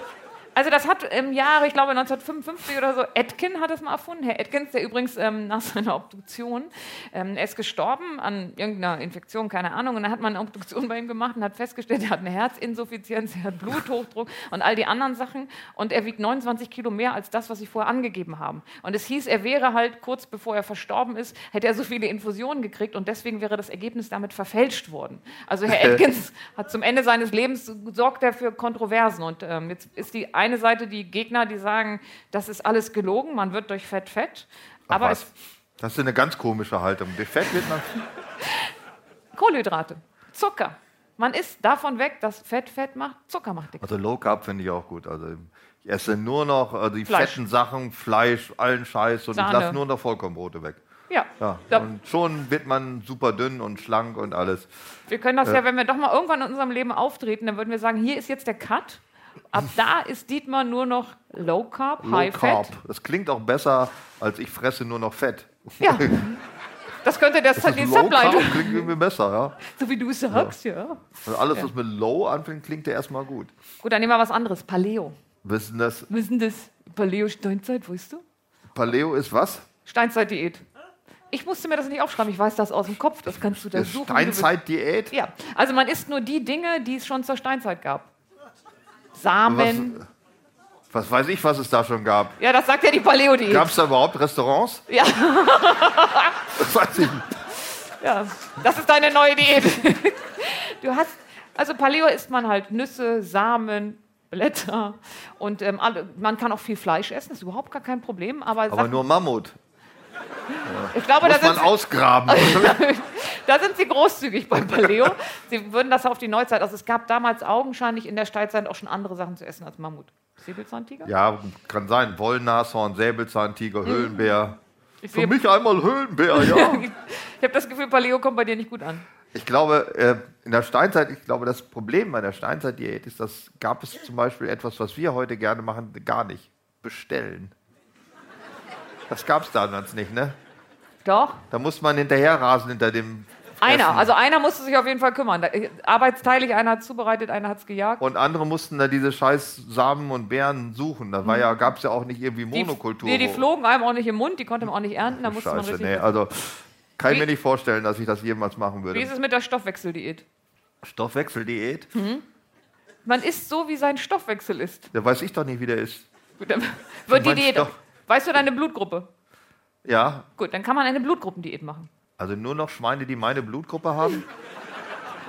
Also das hat im Jahre, ich glaube 1955 oder so, Atkin hat es mal erfunden. Herr Atkins, der übrigens ähm, nach seiner Obduktion, ähm, er ist gestorben an irgendeiner Infektion, keine Ahnung, und dann hat man eine Obduktion bei ihm gemacht und hat festgestellt, er hat eine Herzinsuffizienz, er hat Bluthochdruck und all die anderen Sachen und er wiegt 29 Kilo mehr als das, was sie vorher angegeben haben. Und es hieß, er wäre halt kurz bevor er verstorben ist, hätte er so viele Infusionen gekriegt und deswegen wäre das Ergebnis damit verfälscht worden. Also Herr Atkins hat zum Ende seines Lebens sorgt er für Kontroversen und ähm, jetzt ist die eine Seite die Gegner, die sagen, das ist alles gelogen, man wird durch Fett fett. Ach aber was? das ist eine ganz komische Haltung. Durch Fett wird man. Kohlenhydrate, Zucker. Man isst davon weg, dass Fett Fett macht, Zucker macht dick. Also Low Carb finde ich auch gut. Also ich esse nur noch also die Fleisch. fetten Sachen, Fleisch, allen Scheiß und Sahne. ich lasse nur noch Vollkornbrote weg. Ja. ja. Und schon wird man super dünn und schlank und alles. Wir können das äh. ja, wenn wir doch mal irgendwann in unserem Leben auftreten, dann würden wir sagen, hier ist jetzt der Cut. Ab da ist Dietmar nur noch Low Carb, Low High Carb. Fat. Das klingt auch besser, als ich fresse nur noch Fett. Ja. Das könnte der Subleitung. klingt irgendwie besser, ja. So wie du sagst, ja. ja. Also alles, was mit Low anfängt, klingt ja erstmal gut. Gut, dann nehmen wir was anderes. Paleo. Wissen das? Wissen das? Paleo Steinzeit, weißt du? Paleo ist was? Steinzeit-Diät. Ich musste mir das nicht aufschreiben, ich weiß das aus dem Kopf, das kannst du da suchen. Steinzeit-Diät? Ja, also man isst nur die Dinge, die es schon zur Steinzeit gab. Samen. Was, was, weiß ich, was es da schon gab? Ja, das sagt ja die Paleo-Diät. Gab es da überhaupt Restaurants? Ja. das weiß ich nicht. Ja, das ist deine neue Diät. Du hast, also Paleo isst man halt Nüsse, Samen, Blätter und ähm, man kann auch viel Fleisch essen, ist überhaupt gar kein Problem. Aber, aber nur Mammut. Ich glaube, da Muss man sind, ausgraben. da sind sie großzügig beim Paleo. Sie würden das auf die Neuzeit. Also es gab damals augenscheinlich in der Steinzeit auch schon andere Sachen zu essen als Mammut. Säbelzahntiger? ja, kann sein. Wollnashorn, Säbelzahntiger, Höhlenbär. Ich, Für mich einmal Höhlenbär, ja. ich habe das Gefühl, Paleo kommt bei dir nicht gut an. Ich glaube, äh, in der Steinzeit, ich glaube, das Problem bei der Steinzeitdiät ist, dass gab es zum Beispiel etwas, was wir heute gerne machen, gar nicht. Bestellen. Das gab es damals nicht, ne? Doch. Da muss man hinterher rasen hinter dem. Einer, Essen. also einer musste sich auf jeden Fall kümmern. Äh, arbeitsteilig, einer hat zubereitet, einer hat es gejagt. Und andere mussten da diese scheiß Samen und Beeren suchen. Da war ja, gab es ja auch nicht irgendwie Mhm. Die, Monokultur. nee, die flogen einem auch nicht im Mund, die konnte man auch nicht ernten, da musste man Scheiße, richtig. nee, also kann ich Wie- mir nicht vorstellen, dass ich das jemals machen Wie würde. ist es mit der Stoffwechseldiät? Stoffwechseldiät? Man isst so, wie sein Stoffwechsel ist. Da weiß ich doch nicht, wie der ist. Gut, dann wird die Diät. Stoff- Weißt du deine Blutgruppe? Ja, Gut, dann kann man eine Blutgruppendiät machen. also nur noch Schweine, die meine Blutgruppe haben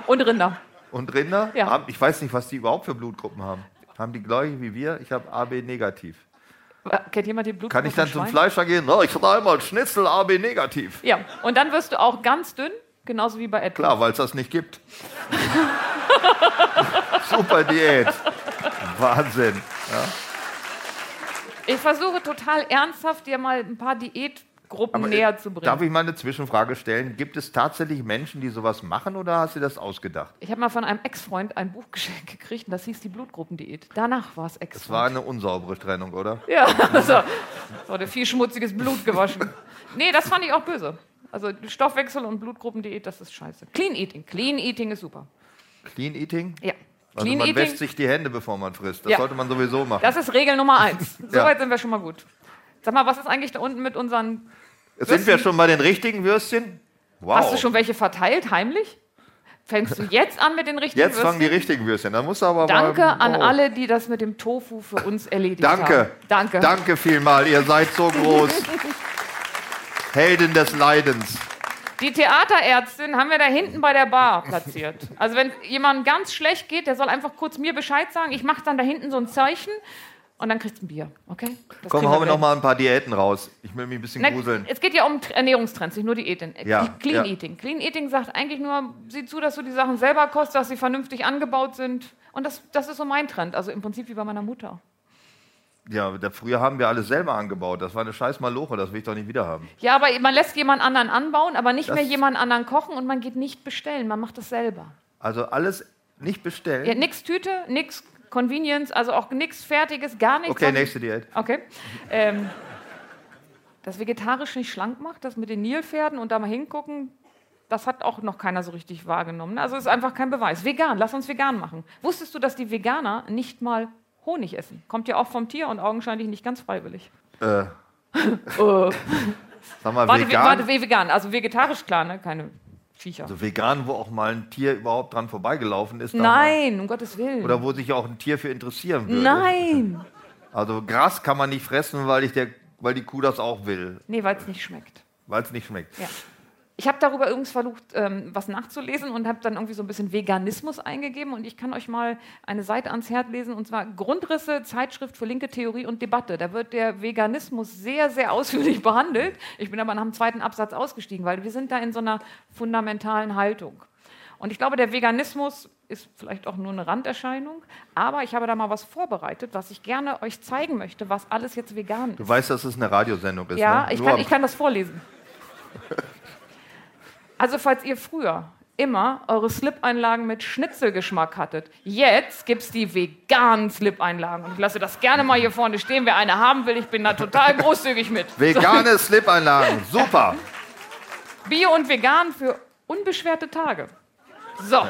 Und Rinder. und Rinder. Ja. Haben- Ich weiß nicht, was die überhaupt für Blutgruppen haben. Haben die gleiche wie wir? Ich habe AB negativ. Kennt jemand die Blutgruppe? Kann ich dann zum? Fleischer gehen? Na, ich hatte einmal Schnitzel AB negativ. Ja, und dann wirst du auch ganz dünn, genauso wie bei Edward. Klar, weil es das nicht gibt. Super Diät. Wahnsinn. Ich versuche total ernsthaft, dir mal ein paar Diätgruppen Aber, äh, näher zu bringen. Darf ich mal eine Zwischenfrage stellen? Gibt es tatsächlich Menschen, die sowas machen oder hast du das ausgedacht? Ich habe mal von einem Ex-Freund ein Buch geschenkt gekriegt und das hieß die Blutgruppendiät. Danach war es Das war eine unsaubere Trennung, oder? Ja, also, es wurde viel schmutziges Blut gewaschen. Nee, das fand ich auch böse. Also Stoffwechsel und Blutgruppendiät, das ist scheiße. Clean Eating. Clean Eating ist super. Clean Eating? Ja. Also Clean man Eating, wäscht sich die Hände, bevor man frisst. Das Ja. sollte man sowieso machen. das ist Regel Nummer eins. Ja. Soweit sind wir schon mal gut. Sag mal, was ist eigentlich da unten mit unseren... Jetzt sind wir schon bei den richtigen Würstchen? Wow. Hast du schon welche verteilt, heimlich? Fängst du jetzt an mit den richtigen Jetzt fangen die Würstchen? richtigen Würstchen. Da muss aber Danke mal, an oh. alle, die das mit dem Tofu für uns erledigt Danke. haben. Danke. Danke vielmal. Ihr seid so groß. Helden des Leidens. Die Theaterärztin haben wir da hinten bei der Bar platziert. Also wenn jemand ganz schlecht geht, der soll einfach kurz mir Bescheid sagen. Ich mache dann da hinten so ein Zeichen und dann kriegst du ein Bier. Okay? Das Komm, hauen wir noch mal ein paar Diäten raus. Ich will mich ein bisschen Nein, gruseln. es geht ja um Tr- Ernährungstrends, nicht nur Diäten. Ja, Clean ja. Eating. Clean Eating sagt eigentlich nur, sieh zu, dass du die Sachen selber kostest, dass sie vernünftig angebaut sind. Und das, das ist so mein Trend. Also im Prinzip wie bei meiner Mutter. Ja, da, früher haben wir alles selber angebaut. Das war eine scheiß Maloche. Das will ich doch nicht wieder haben. Ja, aber man lässt jemand anderen anbauen, aber nicht Das- mehr jemand anderen kochen und man geht nicht bestellen. Man macht das selber. Also alles nicht bestellen. Ja, nix Tüte, nix Convenience, also auch nix Fertiges, gar nichts. okay, nächste Diät. Okay. Ähm, das vegetarisch nicht schlank macht, das mit den Nilpferden und da mal hingucken, das hat auch noch keiner so richtig wahrgenommen. Also ist einfach kein Beweis. Vegan, lass uns vegan machen. Wusstest du, dass die Veganer nicht mal Honig essen? Kommt ja auch vom Tier und augenscheinlich nicht ganz freiwillig. Äh, Äh, sag mal, warte, ve vegan. warte, vegan. Also vegetarisch, klar, ne? keine Viecher. also vegan, wo auch mal ein Tier überhaupt dran vorbeigelaufen ist. Nein, um Gottes Willen. Mal. Oder wo sich auch ein Tier für interessieren würde. Nein. Also Gras kann man nicht fressen, weil, ich der, weil die Kuh das auch will. Nee, weil es nicht schmeckt. Weil es nicht schmeckt. Ja. Ich habe darüber übrigens versucht, ähm, was nachzulesen und habe dann irgendwie so ein bisschen Veganismus eingegeben. Und ich kann euch mal eine Seite ans Herz lesen, und zwar Grundrisse, Zeitschrift für linke Theorie und Debatte. Da wird der Veganismus sehr, sehr ausführlich behandelt. Ich bin aber nach dem zweiten Absatz ausgestiegen, weil wir sind da in so einer fundamentalen Haltung. Und ich glaube, der Veganismus ist vielleicht auch nur eine Randerscheinung, aber ich habe da mal was vorbereitet, was ich gerne euch zeigen möchte, was alles jetzt vegan ist. Du weißt, dass es eine Radiosendung ist. Ja, ne? ich kann, ich kann das vorlesen. Also, falls ihr früher immer eure Slip-Einlagen mit Schnitzelgeschmack hattet, jetzt gibt es die veganen Slip-Einlagen. Und ich lasse das gerne mal hier vorne stehen. Wer eine haben will, ich bin da total großzügig mit. Vegane Slip-Einlagen. Super. Bio und vegan für unbeschwerte Tage. So,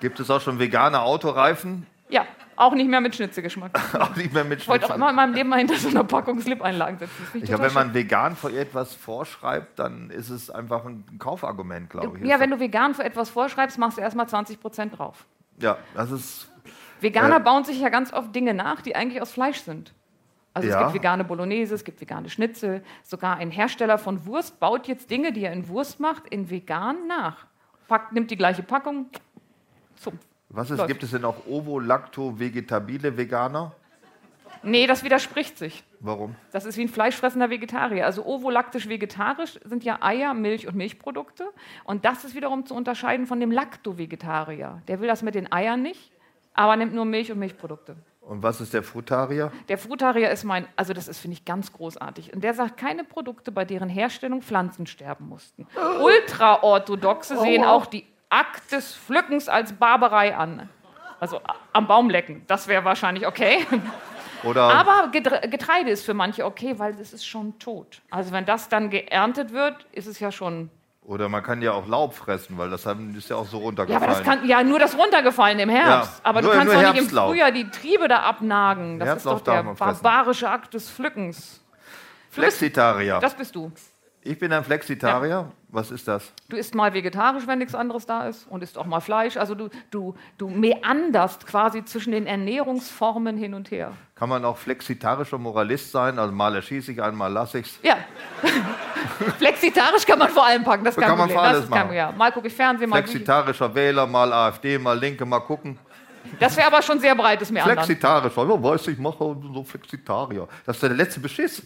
Gibt es auch schon vegane Autoreifen? ja, auch nicht mehr mit Schnitzelgeschmack. auch nicht mehr mit Ich wollte auch immer in meinem Leben mal hinter so einer Packung Slip-Einlagen finde Ich glaube, wenn man vegan vor etwas vorschreibt, dann ist es einfach ein Kaufargument, glaube ich. Ja, wenn du vegan für etwas vorschreibst, machst du erstmal 20% drauf. ja, das ist. Veganer Äh. bauen sich ja ganz oft Dinge nach, die eigentlich aus Fleisch sind. Also es Ja. gibt vegane Bolognese, es gibt vegane Schnitzel. Sogar ein Hersteller von Wurst baut jetzt Dinge, die er in Wurst macht, in vegan nach. Packt, nimmt die gleiche Packung. So. Was ist, Läuft. gibt es denn auch ovo-lacto-vegetabile Veganer? Nee, das widerspricht sich. Warum? Das ist wie ein fleischfressender Vegetarier. Also ovolaktisch-vegetarisch sind ja Eier, Milch und Milchprodukte. Und das ist wiederum zu unterscheiden von dem Lacto-Vegetarier. Der will das mit den Eiern nicht, aber nimmt nur Milch und Milchprodukte. Und was ist der Frutarier? Der Frutarier ist mein, also das ist, finde ich, ganz großartig. Und der sagt, keine Produkte, bei deren Herstellung Pflanzen sterben mussten. Ultraorthodoxe sehen auch die Akt des Pflückens als Barbarei an. Also am Baum lecken, das wäre wahrscheinlich okay. Oder Aber Getreide ist für manche okay, weil es ist schon tot. Also wenn das dann geerntet wird, ist es ja schon. Oder man kann ja auch Laub fressen, weil das ist ja auch so Ja, runtergefallen. aber das kann ja nur das runtergefallen im Herbst. Ja, aber du nur- kannst nur doch nicht im. Frühjahr die Triebe da abnagen. Das Herbstlaub ist doch der barbarische Akt des Pflückens. Flexitarier. Das bist du. Ich bin ein Flexitarier. Was ist das? Du isst mal vegetarisch, wenn nichts anderes da ist, und isst auch mal Fleisch. Also du, du, du meanderst quasi zwischen den Ernährungsformen hin und her. Kann man auch flexitarischer Moralist sein? Also mal erschieße ich einen, mal lasse ich's. Ja. Flexitarisch kann man vor allem packen, das Kann man alles das ist kein, machen. ja. Mal gucke ich Fernsehen, mal Flexitarischer Wähler, mal AfD, mal Linke, mal gucken. Das wäre aber schon sehr breites Meandern. Flexitarischer, ja, weiß ich, ich mache so Flexitarier. Das ist der letzte Beschiss.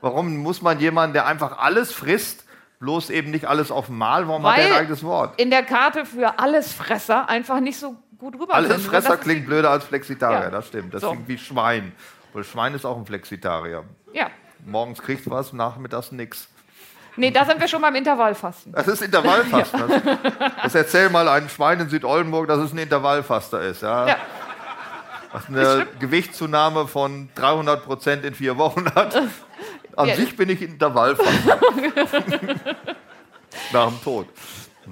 Warum muss man jemanden, der einfach alles frisst, bloß eben nicht alles auf Mal, warum hat er ein Weil eigenes Wort? in der Karte für Allesfresser einfach nicht so gut rüber Alles sind. Und Fresser das ist- klingt blöder als Flexitarier, Ja. das stimmt. Das So. klingt wie Schwein. Weil Schwein ist auch ein Flexitarier. Ja. Morgens kriegt was, nachmittags nix. Nee, da sind wir schon beim Intervallfasten. Das ist Intervallfasten. Das, das erzähl mal einem Schwein in Südoldenburg, dass es ein Intervallfaster ist. Ja? Ja. Was eine Gewichtszunahme von 300 Prozent in vier Wochen hat. An Ja. sich bin ich Intervallfaster. Nach dem Tod.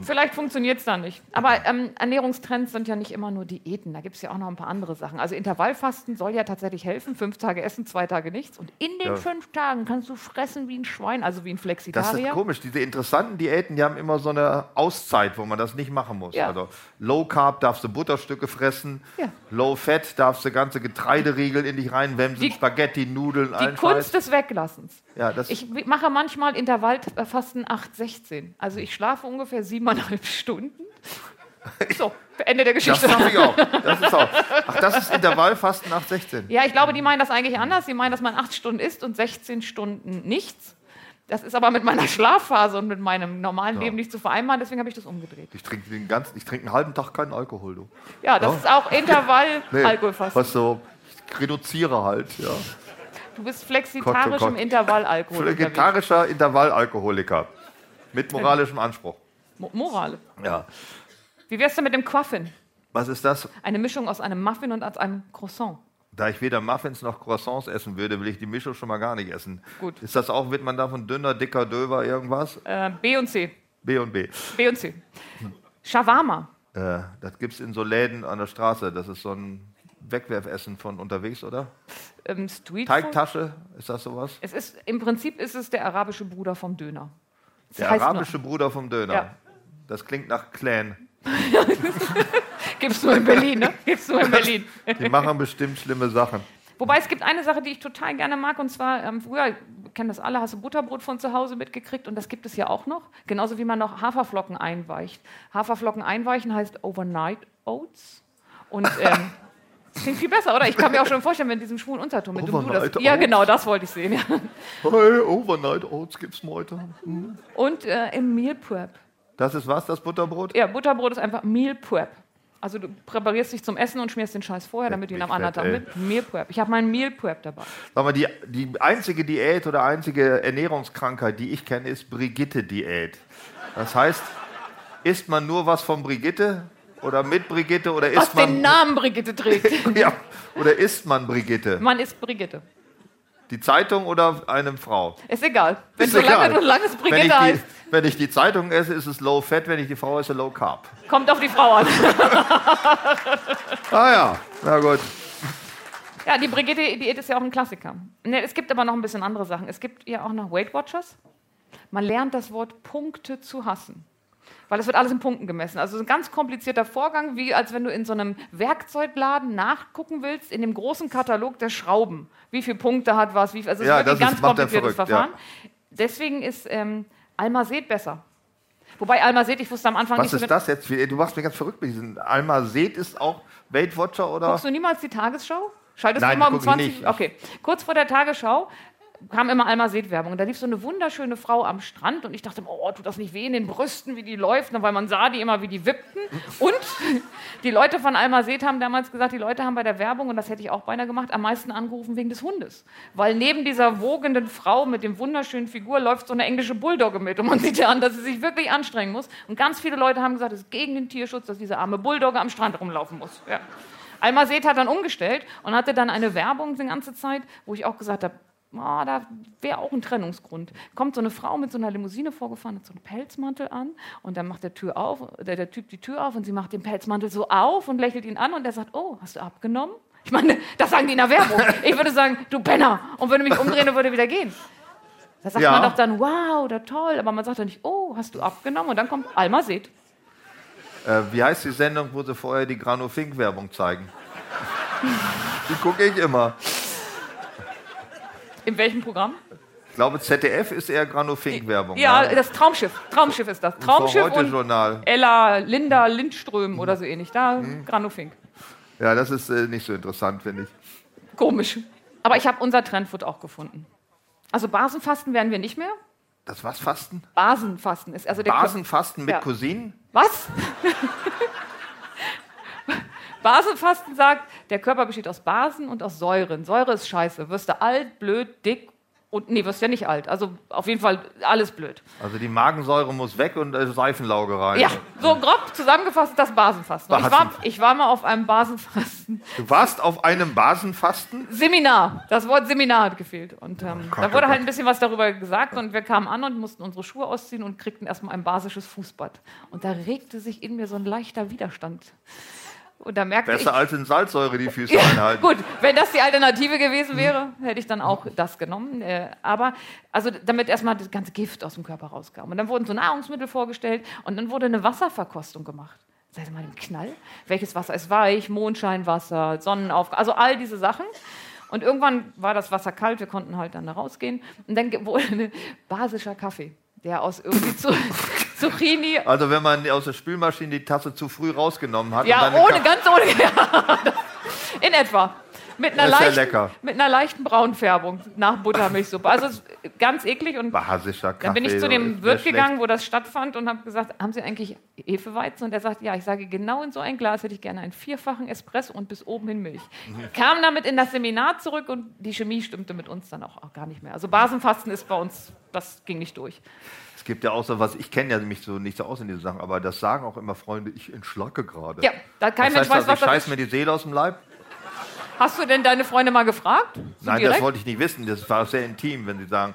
Vielleicht funktioniert es dann nicht. Aber ähm, Ernährungstrends sind ja nicht immer nur Diäten. Da gibt es ja auch noch ein paar andere Sachen. Also Intervallfasten soll ja tatsächlich helfen. Fünf Tage essen, zwei Tage nichts. Und in den Ja. fünf Tagen kannst du fressen wie ein Schwein, also wie ein Das ist Flexitarier. komisch. Diese interessanten Diäten, die haben immer so eine Auszeit, wo man das nicht machen muss. Ja. Also Low Carb darfst du Butterstücke fressen. Ja. Low Fat darfst du ganze Getreideriegel in dich reinwemsen, Die- Spaghetti, Nudeln, Die allen Kunst Scheiß. des Weglassens. Ich mache manchmal Intervallfasten 8-16. Also ich schlafe ungefähr siebeneinhalb Stunden. So, Ende der das Geschichte. habe ich auch. Das ist auch. Ach, das ist Intervallfasten nach 16. Ja, ich glaube, die meinen das eigentlich anders. Die meinen, dass man acht Stunden isst und 16 Stunden nichts. Das ist aber mit meiner Schlafphase und mit meinem normalen Leben nicht zu vereinbaren. Deswegen habe ich das umgedreht. Ich trinke den ganzen, ich trinke einen halben Tag keinen Alkohol. Du. Ja, das Ja. ist auch Intervall-Alkoholfasten. Was so, ich reduziere halt. Ja. Du bist flexitarisch Gott, oh Gott. im Intervallalkohol. Vegetarischer Intervallalkoholiker. Mit moralischem Anspruch. Mo Moral. Ja. Wie wär's denn mit dem Quaffin? Was ist das? Eine Mischung aus einem Muffin und aus einem Croissant. Da ich weder Muffins noch Croissants essen würde, will ich die Mischung schon mal gar nicht essen. Gut. Ist das auch, wird man davon dünner, dicker, döver, irgendwas? Äh, B und C. B und B. B und C. Shawarma. Äh, das gibt es in so Läden an der Straße. Das ist so ein Wegwerfessen von unterwegs, oder? Ähm, Street. Teigtasche, ist das sowas? Es ist, Im Prinzip ist es der arabische Bruder vom Döner. Das Der heißt nur- arabische Bruder vom Döner. Ja. Das klingt nach Clan. Gibt's nur in Berlin, ne? Gibt's nur in Berlin. Die machen bestimmt schlimme Sachen. Wobei es gibt eine Sache, die ich total gerne mag, und zwar, ähm, früher, kennen das alle, hast du Butterbrot von zu Hause mitgekriegt und das gibt es ja auch noch. Genauso wie man noch Haferflocken einweicht. Haferflocken einweichen heißt Overnight Oats. Und ähm, das klingt viel besser, oder? Ich kann mir auch schon vorstellen, mit diesem schwulen Unterton. Mit dem du das, Overnight ja, genau, das wollte ich sehen. Ja. Hey, Overnight Oats gibt's heute. Und äh, im Meal Prep. Das ist was, das Butterbrot? Ja, Butterbrot ist einfach Meal Prep. Also du präparierst dich zum Essen und schmierst den Scheiß vorher, damit du ihn am anderen Tag mit. Meal Prep. Ich habe meinen Meal Prep dabei. Sag mal, die, die einzige Diät oder einzige Ernährungskrankheit, die ich kenne, ist Brigitte-Diät. Das heißt, isst man nur was von Brigitte oder mit Brigitte oder Was isst man den Namen Brigitte trägt. ja, oder isst man Brigitte? Man ist Brigitte. Die Zeitung oder eine Frau? Ist egal. Wenn Ist solange egal. du langes Wenn ich, Brigitte die, heißt, wenn ich die Zeitung esse, ist es Low Fat, wenn ich die Frau esse, Low Carb. kommt auf die Frau an. Ah ja, na gut. Ja, die Brigitte-Diät ist ja auch ein Klassiker. Ne, es gibt aber noch ein bisschen andere Sachen. Es gibt ja auch noch Weight Watchers. Man lernt das Wort Punkte zu hassen. Weil es wird alles in Punkten gemessen. Also ein ganz komplizierter Vorgang, wie als wenn du in so einem Werkzeugladen nachgucken willst, in dem großen Katalog der Schrauben. Wie viele Punkte hat was, wie viel, also es Ja, ist wirklich das ein ist- ganz er kompliziertes verrückt, Verfahren. Deswegen ist ähm, Almased besser. Wobei Almased, ich wusste am Anfang Was nicht so ist das jetzt? Du machst mir ganz verrückt mit diesen Alma Seed ist auch Weight Watcher oder? Guckst du niemals die Tagesschau? Schaltest Nein, du immer um guck ich 20 nicht. Okay. Kurz vor der Tagesschau kam immer Alma Seed Werbung und da lief so eine wunderschöne Frau am Strand und ich dachte, oh, tut das nicht weh in den Brüsten, wie die läuft, weil man sah die immer, wie die wippten. Und die Leute von Alma Seed haben damals gesagt, die Leute haben bei der Werbung, und das hätte ich auch beinahe gemacht, am meisten angerufen wegen des Hundes. Weil neben dieser wogenden Frau mit dem wunderschönen Figur läuft so eine englische Bulldogge mit und man sieht ja an, dass sie sich wirklich anstrengen muss. Und ganz viele Leute haben gesagt, es ist gegen den Tierschutz, dass diese arme Bulldogge am Strand rumlaufen muss. Ja. Alma Seed hat dann umgestellt und hatte dann eine Werbung die ganze Zeit, wo ich auch gesagt habe, ah, da wäre auch ein Trennungsgrund. Kommt so eine Frau mit so einer Limousine vorgefahren, hat so einen Pelzmantel an und dann macht der, Tür auf, der, der Typ die Tür auf und sie macht den Pelzmantel so auf und lächelt ihn an und er sagt, oh, hast du abgenommen? Ich meine, das sagen die in der Werbung. Ich würde sagen, du Penner und würde mich umdrehen und würde wieder gehen. Da sagt Ja. man doch dann, wow, oder toll, aber man sagt doch nicht, oh, hast du abgenommen? Und dann kommt Alma Seed. Äh, wie heißt die Sendung, wo sie vorher die Grano Fink Werbung zeigen? die gucke ich immer. In welchem Programm? Ich glaube, ZDF ist eher Grano Fink Werbung. Ja, ne? das Traumschiff. Traumschiff ist das. Traumschiff und Journal. Ella Linda Lindström oder so ähnlich. Da Mhm. Granufink. Ja, das ist äh, nicht so interessant, finde ich. Komisch. Aber ich habe unser Trendfood auch gefunden. Also Basenfasten werden wir nicht mehr. Das was Fasten? Basenfasten ist also der Basenfasten mit Ja. Cousinen? Was? Basenfasten sagt, der Körper besteht aus Basen und aus Säuren. Säure ist scheiße. Wirst du alt, blöd, dick und nee, wirst ja nicht alt. Also auf jeden Fall alles blöd. Also die Magensäure muss weg und äh, Seifenlauge rein. Ja, so grob zusammengefasst das Basenfasten. Ich, war, ich war mal auf einem Basenfasten. Du warst auf einem Basenfasten? Seminar. Das Wort Seminar hat gefehlt. Und ähm, Gott, da oh wurde halt Gott. ein bisschen was darüber gesagt und wir kamen an und mussten unsere Schuhe ausziehen und kriegten erstmal ein basisches Fußbad. Und da regte sich in mir so ein leichter Widerstand. Und da merkte Besser ich, als in Salzsäure die Füße einhalten. gut, wenn das die Alternative gewesen wäre, hätte ich dann auch das genommen. Äh, aber also damit erstmal das ganze Gift aus dem Körper rauskam. Und dann wurden so Nahrungsmittel vorgestellt und dann wurde eine Wasserverkostung gemacht. Seid ihr mal im Knall? Welches Wasser ist weich? Mondscheinwasser, Sonnenaufgang, also all diese Sachen. Und irgendwann war das Wasser kalt, wir konnten halt dann da rausgehen. Und dann wurde ein basischer Kaffee, der aus irgendwie zu, Zucchini Also wenn man aus der Spülmaschine die Tasse zu früh rausgenommen hat. ja, ohne, ganz ohne. Ja, in etwa. Mit einer, ja leichten, lecker. mit einer leichten Braunfärbung nach Buttermilchsuppe. Also ganz eklig. Und Basischer Kaffee. dann bin ich zu dem Wirt gegangen, wo das stattfand und habe gesagt, haben Sie eigentlich Hefeweizen? Und er sagt, ja, ich sage, genau in so ein Glas hätte ich gerne einen vierfachen Espresso und bis oben hin Milch. Mhm. Kam damit in das Seminar zurück und die Chemie stimmte mit uns dann auch, auch gar nicht mehr. Also Basenfasten ist bei uns, das ging nicht durch. Es gibt ja auch so was, ich kenne ja mich so nicht so aus in diese Sachen, aber das sagen auch immer Freunde, ich entschlacke gerade. Ja, da kein das heißt, Mensch weiß, also, was ich das scheiß mir die Seele aus dem Leib? Hast du denn deine Freunde mal gefragt? So Nein, direkt? das wollte ich nicht wissen. Das war sehr intim, wenn sie sagen.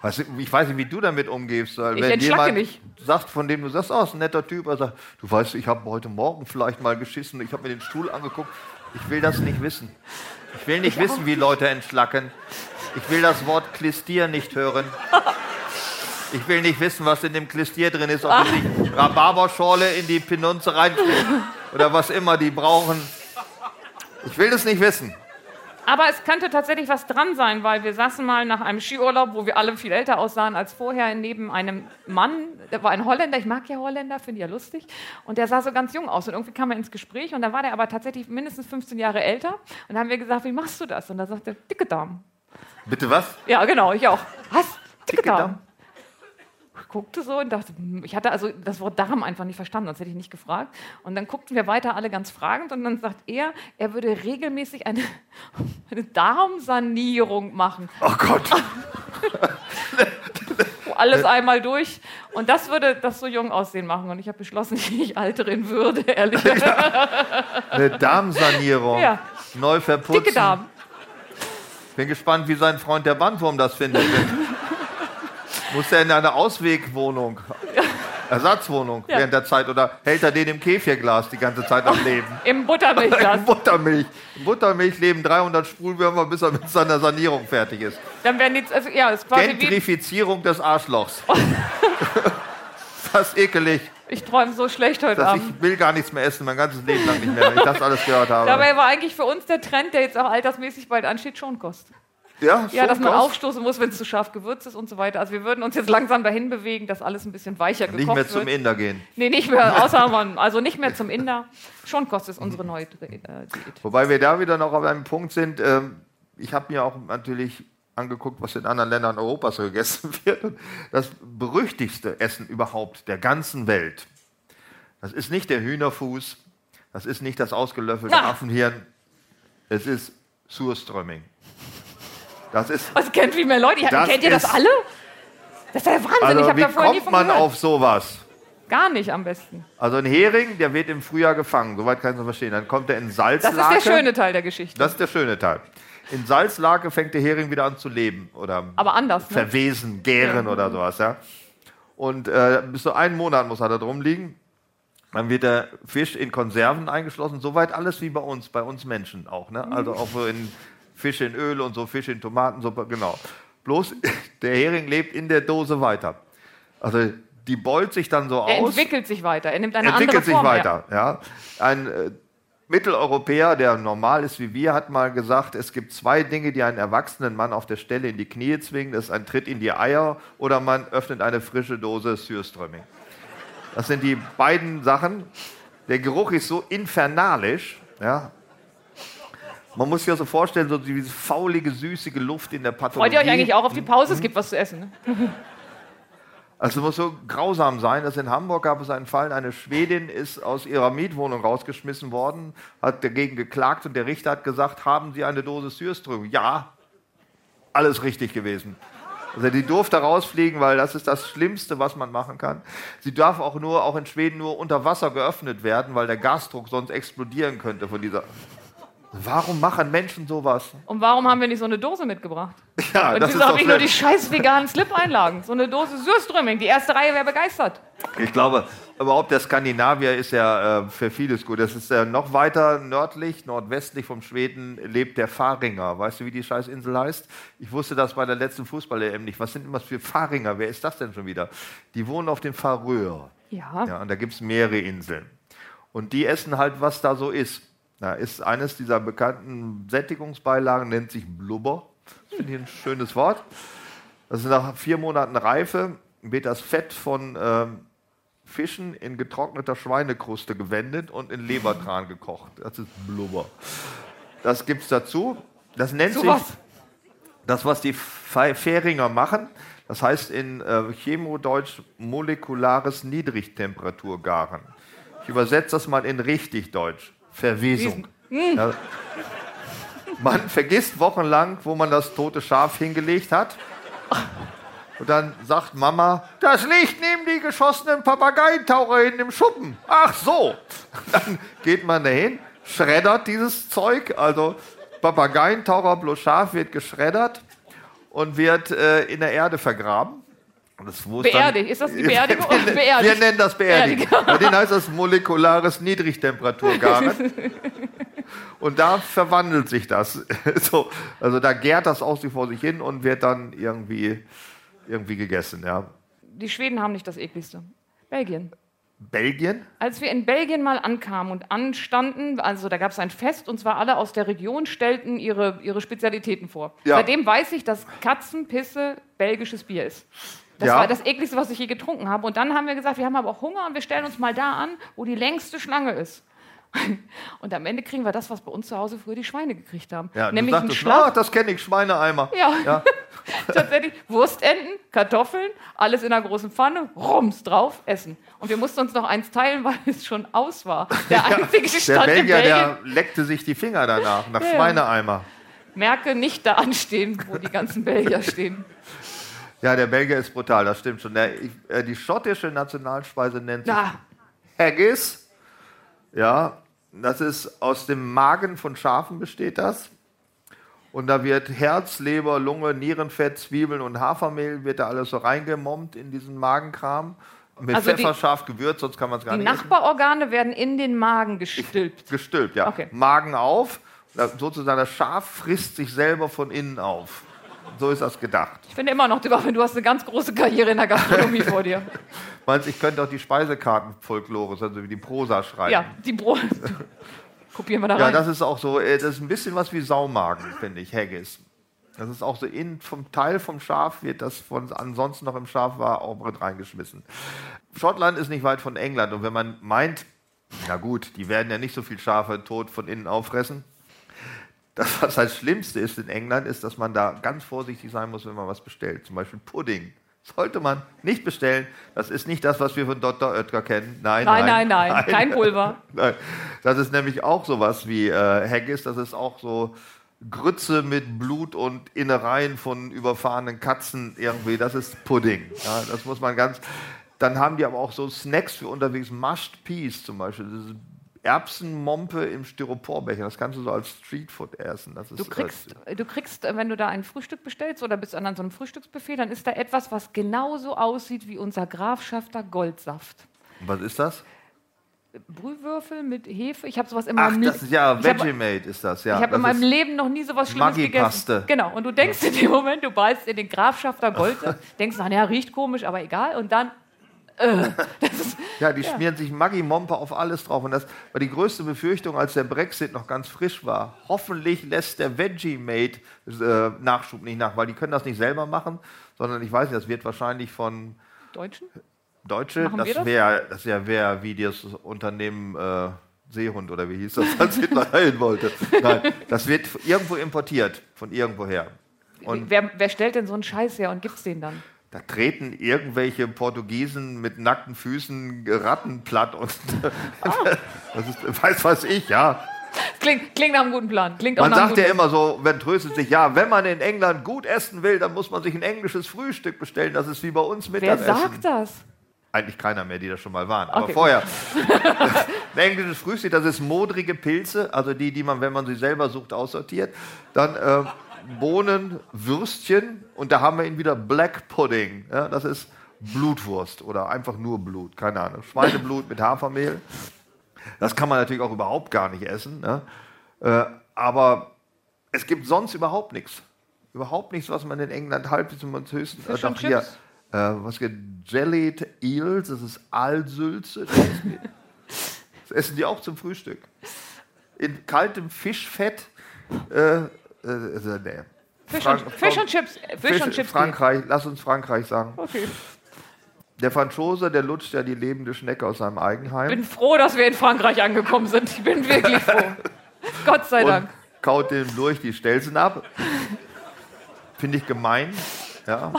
Weißt du, ich weiß nicht, wie du damit umgehst. Weil Ich wenn entschlacke jemand mich. sagt, von dem du sagst, oh, ist ein netter Typ, er sagt, du weißt, ich habe heute Morgen vielleicht mal geschissen, ich habe mir den Stuhl angeguckt. Ich will das nicht wissen. Ich will nicht wissen, wie Leute entschlacken. Ich will das Wort Klistier nicht hören. Ich will nicht wissen, was in dem Klistier drin ist, ob Ah. die Rhabarberschorle in die Pinunze reinstecken oder was immer die brauchen. Ich will das nicht wissen. Aber es könnte tatsächlich was dran sein, weil wir saßen mal nach einem Skiurlaub, wo wir alle viel älter aussahen als vorher, neben einem Mann, der war ein Holländer, ich mag ja Holländer, finde ich ja lustig, und der sah so ganz jung aus und irgendwie kam er ins Gespräch und dann war der aber tatsächlich mindestens 15 Jahre älter und dann haben wir gesagt, wie machst du das? Und da sagte er, dicke Darm. Bitte was? Ja, genau, ich auch. Was? Dicke, Dicke Darm. Darm? Guckte so und dachte, hm, ich hatte also das Wort Darm einfach nicht verstanden, sonst hätte ich nicht gefragt. Und dann guckten wir weiter alle ganz fragend und dann sagt er, er würde regelmäßig eine, eine Darmsanierung machen. Oh Gott. alles einmal durch. Und das würde das so jung aussehen machen. Und ich habe beschlossen, ich altere in Würde, ehrlich gesagt. Eine Darmsanierung. Ja. Neu verputzen. Dicke Darm. Bin gespannt, wie sein Freund der Bandwurm das findet. Muss er in eine Auswegwohnung, Ersatzwohnung Ja. während der Zeit oder hält er den im Käfirglas die ganze Zeit am Leben? Im Buttermilchglas. In Buttermilch. In Buttermilch leben 300 Sprühwürmer, bis er mit seiner Sanierung fertig ist. Dann werden die, also ja, ist quasi wie, Gentrifizierung des Arschlochs. Fast ekelig. ich träume so schlecht heute Dass Abend. ich will gar nichts mehr essen, mein ganzes Leben lang nicht mehr, wenn ich das alles gehört habe. Dabei war eigentlich für uns der Trend, der jetzt auch altersmäßig bald ansteht, Schonkost. Ja, Ja, dass man aufstoßen muss, wenn es zu scharf gewürzt ist und so weiter. Also wir würden uns jetzt langsam dahin bewegen, dass alles ein bisschen weicher gekocht Nicht mehr zum wird. Inder gehen. Nee, nicht mehr, außer man, also nicht mehr zum Inder. Schonkost ist unsere neue äh, Diät. Wobei wir da wieder noch auf einem Punkt sind. Ähm, ich habe mir auch natürlich angeguckt, was in anderen Ländern Europas so gegessen wird. Das berüchtigste Essen überhaupt der ganzen Welt, das ist nicht der Hühnerfuß, das ist nicht das ausgelöffelte. Affenhirn, es ist Surströmming. Das ist, Was kennt viel mehr Leute? Das kennt ihr das ist- alle? Das ist ja Wahnsinn. ich also habe wie da vorher nie kommt von man gehört. auf sowas? Gar nicht am besten. Also ein Hering, der wird im Frühjahr gefangen, soweit kann ich es verstehen. Dann kommt er in Das Salzlake. ist der schöne Teil der Geschichte. Das ist der schöne Teil. In Salzlake fängt der Hering wieder an zu leben oder Aber anders, ne? verwesen, gären oder sowas. Ja. Und äh, bis zu einen Monat muss er da drum liegen. Dann wird der Fisch in Konserven eingeschlossen. Soweit alles wie bei uns, bei uns Menschen auch. Ne? Also auch so in Fisch in Öl und so, Fisch in Tomatensuppe, genau. Bloß der Hering lebt in der Dose weiter. Also die beult sich dann so Er aus entwickelt sich weiter. Er nimmt eine entwickelt andere sich Form. weiter. Ja. Ein äh, Mitteleuropäer, der normal ist wie wir, hat mal gesagt, es gibt zwei Dinge, die einen erwachsenen Mann auf der Stelle in die Knie zwingen. Das ist ein Tritt in die Eier oder man öffnet eine frische Dose Sürströmming. Das sind die beiden Sachen. Der Geruch ist so infernalisch. Ja. Man muss sich ja so vorstellen, so diese faulige, süßige Luft in der Pathologie. Freut ihr euch eigentlich auch auf die Pause? Es gibt was zu essen. Ne? Also es muss so grausam sein, dass in Hamburg gab es einen Fall, eine Schwedin ist aus ihrer Mietwohnung rausgeschmissen worden, hat dagegen geklagt und der Richter hat gesagt, haben Sie eine Dose Sürström? Ja, alles richtig gewesen. Also die durfte rausfliegen, weil das ist das Schlimmste, was man machen kann. Sie darf auch nur, auch in Schweden nur unter Wasser geöffnet werden, weil der Gasdruck sonst explodieren könnte von dieser. Warum machen Menschen sowas? Und warum haben wir nicht so eine Dose mitgebracht? Ja, Und das ist doch ich nur die scheiß veganen Slip-Einlagen? So eine Dose Surströmming. Die erste Reihe wäre begeistert. Ich glaube, überhaupt der Skandinavier ist ja äh, für vieles gut. Das ist ja noch weiter nördlich, nordwestlich vom Schweden lebt der Faringer. Weißt du, wie die Scheißinsel heißt? Ich wusste das bei der letzten Fußball-EM nicht. Was sind immer für Faringer? Wer ist das denn schon wieder? Die wohnen auf den Färöer. Ja. Ja, und da gibt es mehrere Inseln. Und die essen halt, was da so ist. Da ist eines dieser bekannten Sättigungsbeilagen, nennt sich Blubber. Das finde ich ein schönes Wort. Das ist nach vier Monaten Reife, wird das Fett von ähm, Fischen in getrockneter Schweinekruste gewendet und in Lebertran gekocht. Das ist Blubber. Das gibt es dazu. Das nennt So sich was. das, was die Fähringer machen, das heißt in äh, Chemodeutsch molekulares Niedrigtemperaturgaren. Ich übersetze das mal in richtig Deutsch. Verwesung. Ja. Man vergisst wochenlang, wo man das tote Schaf hingelegt hat. Und dann sagt Mama, das liegt neben die geschossenen Papageientaucher hinten im Schuppen. Ach so. Dann geht man dahin, schreddert dieses Zeug. Also Papageientaucher plus Schaf wird geschreddert und wird äh, in der Erde vergraben. Das, es dann- Beerdigt. Ist das die Beerdigung? wir, beerdigt? wir nennen das Beerdigung. Bei denen heißt das molekulares Niedrigtemperaturgaren. Und da verwandelt sich das. So, also da gärt das aus sich vor sich hin und wird dann irgendwie, irgendwie gegessen. Ja. Die Schweden haben nicht das ekligste. Belgien. Belgien? Als wir in Belgien mal ankamen und anstanden, also da gab es ein Fest und zwar alle aus der Region stellten ihre, ihre Spezialitäten vor. Ja. Seitdem weiß ich, dass Katzenpisse belgisches Bier ist. Das Ja. war das ekligste, was ich je getrunken habe. Und dann haben wir gesagt, wir haben aber auch Hunger und wir stellen uns mal da an, wo die längste Schlange ist. Und am Ende kriegen wir das, was bei uns zu Hause früher die Schweine gekriegt haben. Ja, Nämlich du einen sagtest, Schlaf. ach, das kenne ich, Schweineeimer. Ja. Ja. Tatsächlich Wurstenten, Kartoffeln, alles in einer großen Pfanne, Rums drauf, essen. Und wir mussten uns noch eins teilen, weil es schon aus war. Der einzige Der Stand in Belgier, der leckte sich die Finger danach, nach Ja, ja. Schweineeimer. Merke nicht da anstehen, wo die ganzen Belgier stehen. Ja, der Belgier ist brutal, das stimmt schon. Der, äh, die schottische Nationalspeise nennt sich Da, Haggis. Ja, das ist aus dem Magen von Schafen besteht das. Und da wird Herz, Leber, Lunge, Nierenfett, Zwiebeln und Hafermehl wird da alles so reingemommt in diesen Magenkram. Mit Also die- Pfeffer scharf gewürzt, sonst kann man es gar die nicht essen. Nachbarorgane werden in den Magen gestülpt. Gestülpt, ja. Okay. Magen auf, sozusagen das Schaf frisst sich selber von innen auf. So ist das gedacht. Ich finde immer noch, du du hast eine ganz große Karriere in der Gastronomie vor dir. Meinst ich könnte auch die Speisekarten-Folklore, also wie die Prosa schreiben. Ja, die Brot. Kopieren wir da Ja, rein. das ist auch so, äh, das ist ein bisschen was wie Saumagen, finde ich, Haggis. Das ist auch so in, vom Teil vom Schaf wird das von ansonsten noch im Schaf war auch mit reingeschmissen. Schottland ist nicht weit von England und wenn man meint, na gut, die werden ja nicht so viel Schafe tot von innen auffressen. Das, was das Schlimmste ist in England, ist, dass man da ganz vorsichtig sein muss, wenn man was bestellt. Zum Beispiel Pudding. Sollte man nicht bestellen. Das ist nicht das, was wir von Dr. Oetker kennen. Nein, nein, nein, nein, nein. kein Pulver. Nein. Das ist nämlich auch sowas wie äh, Haggis. Das ist auch so Grütze mit Blut und Innereien von überfahrenen Katzen irgendwie. Das ist Pudding. Ja, das muss man ganz. Dann haben die aber auch so Snacks für unterwegs. Mushed Peas zum Beispiel. Das ist Erbsenmompe im Styroporbecher. Das kannst du so als Streetfood essen. Das du, kriegst, du kriegst, äh, wenn du da ein Frühstück bestellst oder bist an so einem Frühstücksbuffet, dann ist da etwas, was genauso aussieht wie unser Grafschafter Goldsaft. Was ist das? Brühwürfel mit Hefe. Ich habe sowas in meinem Ach, das ist ja Vegemate ist das, ja. Ich habe in meinem Leben noch nie sowas Schlimmes gegessen. Genau. Und du denkst in dem Moment, du beißt in den Grafschafter Goldsaft, denkst, na riecht komisch, aber egal. Und dann äh, ist, ja, die ja. schmieren sich Maggi-Mompe auf alles drauf. Und das war die größte Befürchtung, als der Brexit noch ganz frisch war. Hoffentlich lässt der Vegemate äh, Nachschub nicht nach, weil die können das nicht selber machen, sondern ich weiß nicht, das wird wahrscheinlich von Deutschen? Deutsche, Machen das wäre das wär, wär wie das Unternehmen äh, Seehund oder wie hieß das, als Hitler heilen wollte. Nein, das wird irgendwo importiert, von irgendwoher. Und wer, wer stellt denn so einen Scheiß her und gibt es den dann? Da treten irgendwelche Portugiesen mit nackten Füßen Ratten platt und oh. das ist, weiß was ich, ja. Klingt, klingt nach einem guten Plan. Klingt man sagt ja immer so, wenn tröstet sich, ja, wenn man in England gut essen will, dann muss man sich ein englisches Frühstück bestellen. Das ist wie bei uns Mittagessen. Wer sagt das? Eigentlich keiner mehr, die da schon mal waren. Aber okay. vorher. ein englisches Frühstück, das ist modrige Pilze, also die, die man, wenn man sie selber sucht, aussortiert. Dann äh, Bohnen, Würstchen und da haben wir ihn wieder Black Pudding. Ja, das ist Blutwurst oder einfach nur Blut, keine Ahnung. Schweineblut mit Hafermehl. Das kann man natürlich auch überhaupt gar nicht essen. Ne? Äh, aber es gibt sonst überhaupt nichts. Überhaupt nichts, was man in England halbwegs zum höchsten. Äh, doch hier, äh, was geht? Jellied Eels, das ist Aalsülze. Das, essen die auch zum Frühstück. In kaltem Fischfett äh, äh, also, nee. Fisch, Frank und, Fisch und Chips. Fisch, Fisch und Chips. Frankreich, lass uns Frankreich sagen. Okay. Der Franzose, der lutscht ja die lebende Schnecke aus seinem Eigenheim. Ich bin froh, dass wir in Frankreich angekommen sind. Ich bin wirklich froh. Gott sei Dank. Und kaut dem durch die Stelzen ab. Finde ich gemein. Ja.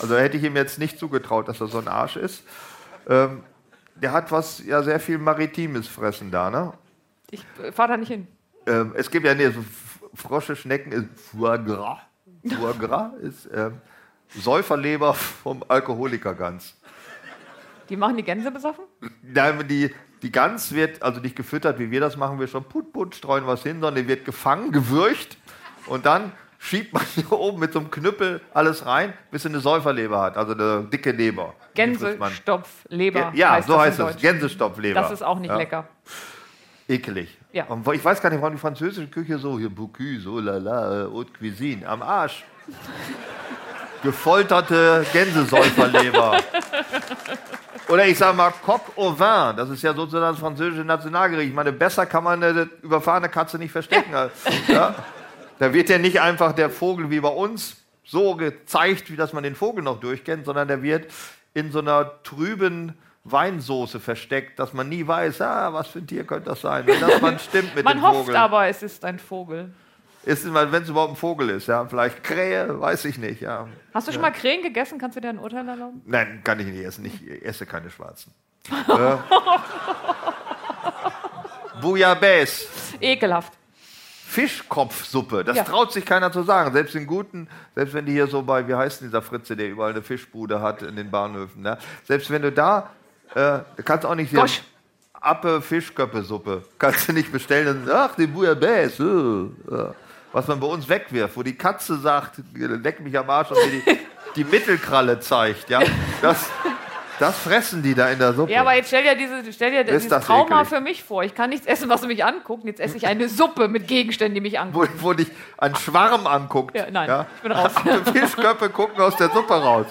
Also hätte ich ihm jetzt nicht zugetraut, dass er so ein Arsch ist. Ähm, der hat was, ja, sehr viel Maritimes fressen da, ne? Ich fahre da nicht hin. Ähm, es gibt ja nee, so Frosche, Schnecken ist Foie Gras. Foie Gras ist äh, Säuferleber vom Alkoholiker Gans. Die machen die Gänse besoffen? Nein, die, die Gans wird also nicht gefüttert, wie wir das machen, wir schon put, put, streuen was hin, sondern die wird gefangen, gewürcht und dann schiebt man hier oben mit so einem Knüppel alles rein, bis sie eine Säuferleber hat, also eine dicke Leber. Gänsestopfleber. Ja, heißt so heißt es. Gänsestopfleber. Das ist auch nicht ja. lecker. Ekelig. Ja. Ich weiß gar nicht, warum die französische Küche so, hier Bocuse, so lala, Haute Cuisine, am Arsch. Gefolterte Gänsesäuferleber. Oder ich sage mal Coq au vin, das ist ja sozusagen das französische Nationalgericht. Ich meine, besser kann man eine überfahrene Katze nicht verstecken. Ja? Da wird ja nicht einfach der Vogel wie bei uns so gezeigt, wie dass man den Vogel noch durchkennt, sondern der wird in so einer trüben Weinsoße versteckt, dass man nie weiß, ah, was für ein Tier könnte das sein, wenn das man stimmt mit man dem Vogel. Man hofft aber, es ist ein Vogel. wenn es überhaupt ein Vogel ist, ja, vielleicht Krähe, weiß ich nicht, ja. Hast du schon ja. mal Krähen gegessen? Kannst du dir ein Urteil erlauben? Nein, kann ich nicht essen. Ich esse keine Schwarzen. äh, Bouillabaisse. Ekelhaft. Fischkopfsuppe, das ja. traut sich keiner zu sagen. Selbst in guten, selbst wenn die hier so bei, wie heißt denn dieser Fritze, der überall eine Fischbude hat in den Bahnhöfen, ne? selbst wenn du da äh, kannst auch nicht hier Appe Fischköppe-Suppe. Kannst du nicht bestellen. Ach, die Bouillabaisse. Äh, was man bei uns wegwirft, wo die Katze sagt, leck mich am Arsch und mir die, die Mittelkralle zeigt. Ja? Das, das fressen die da in der Suppe. Ja, aber jetzt stell dir, diese, stell dir dieses Trauma eklig. für mich vor. Ich kann nichts essen, was du mich anguckt. Jetzt esse ich eine Suppe mit Gegenständen, die mich angucken. Wo, wo dich ein Schwarm anguckt. Ja, nein, ja? ich bin raus. Fischköpfe gucken aus der Suppe raus.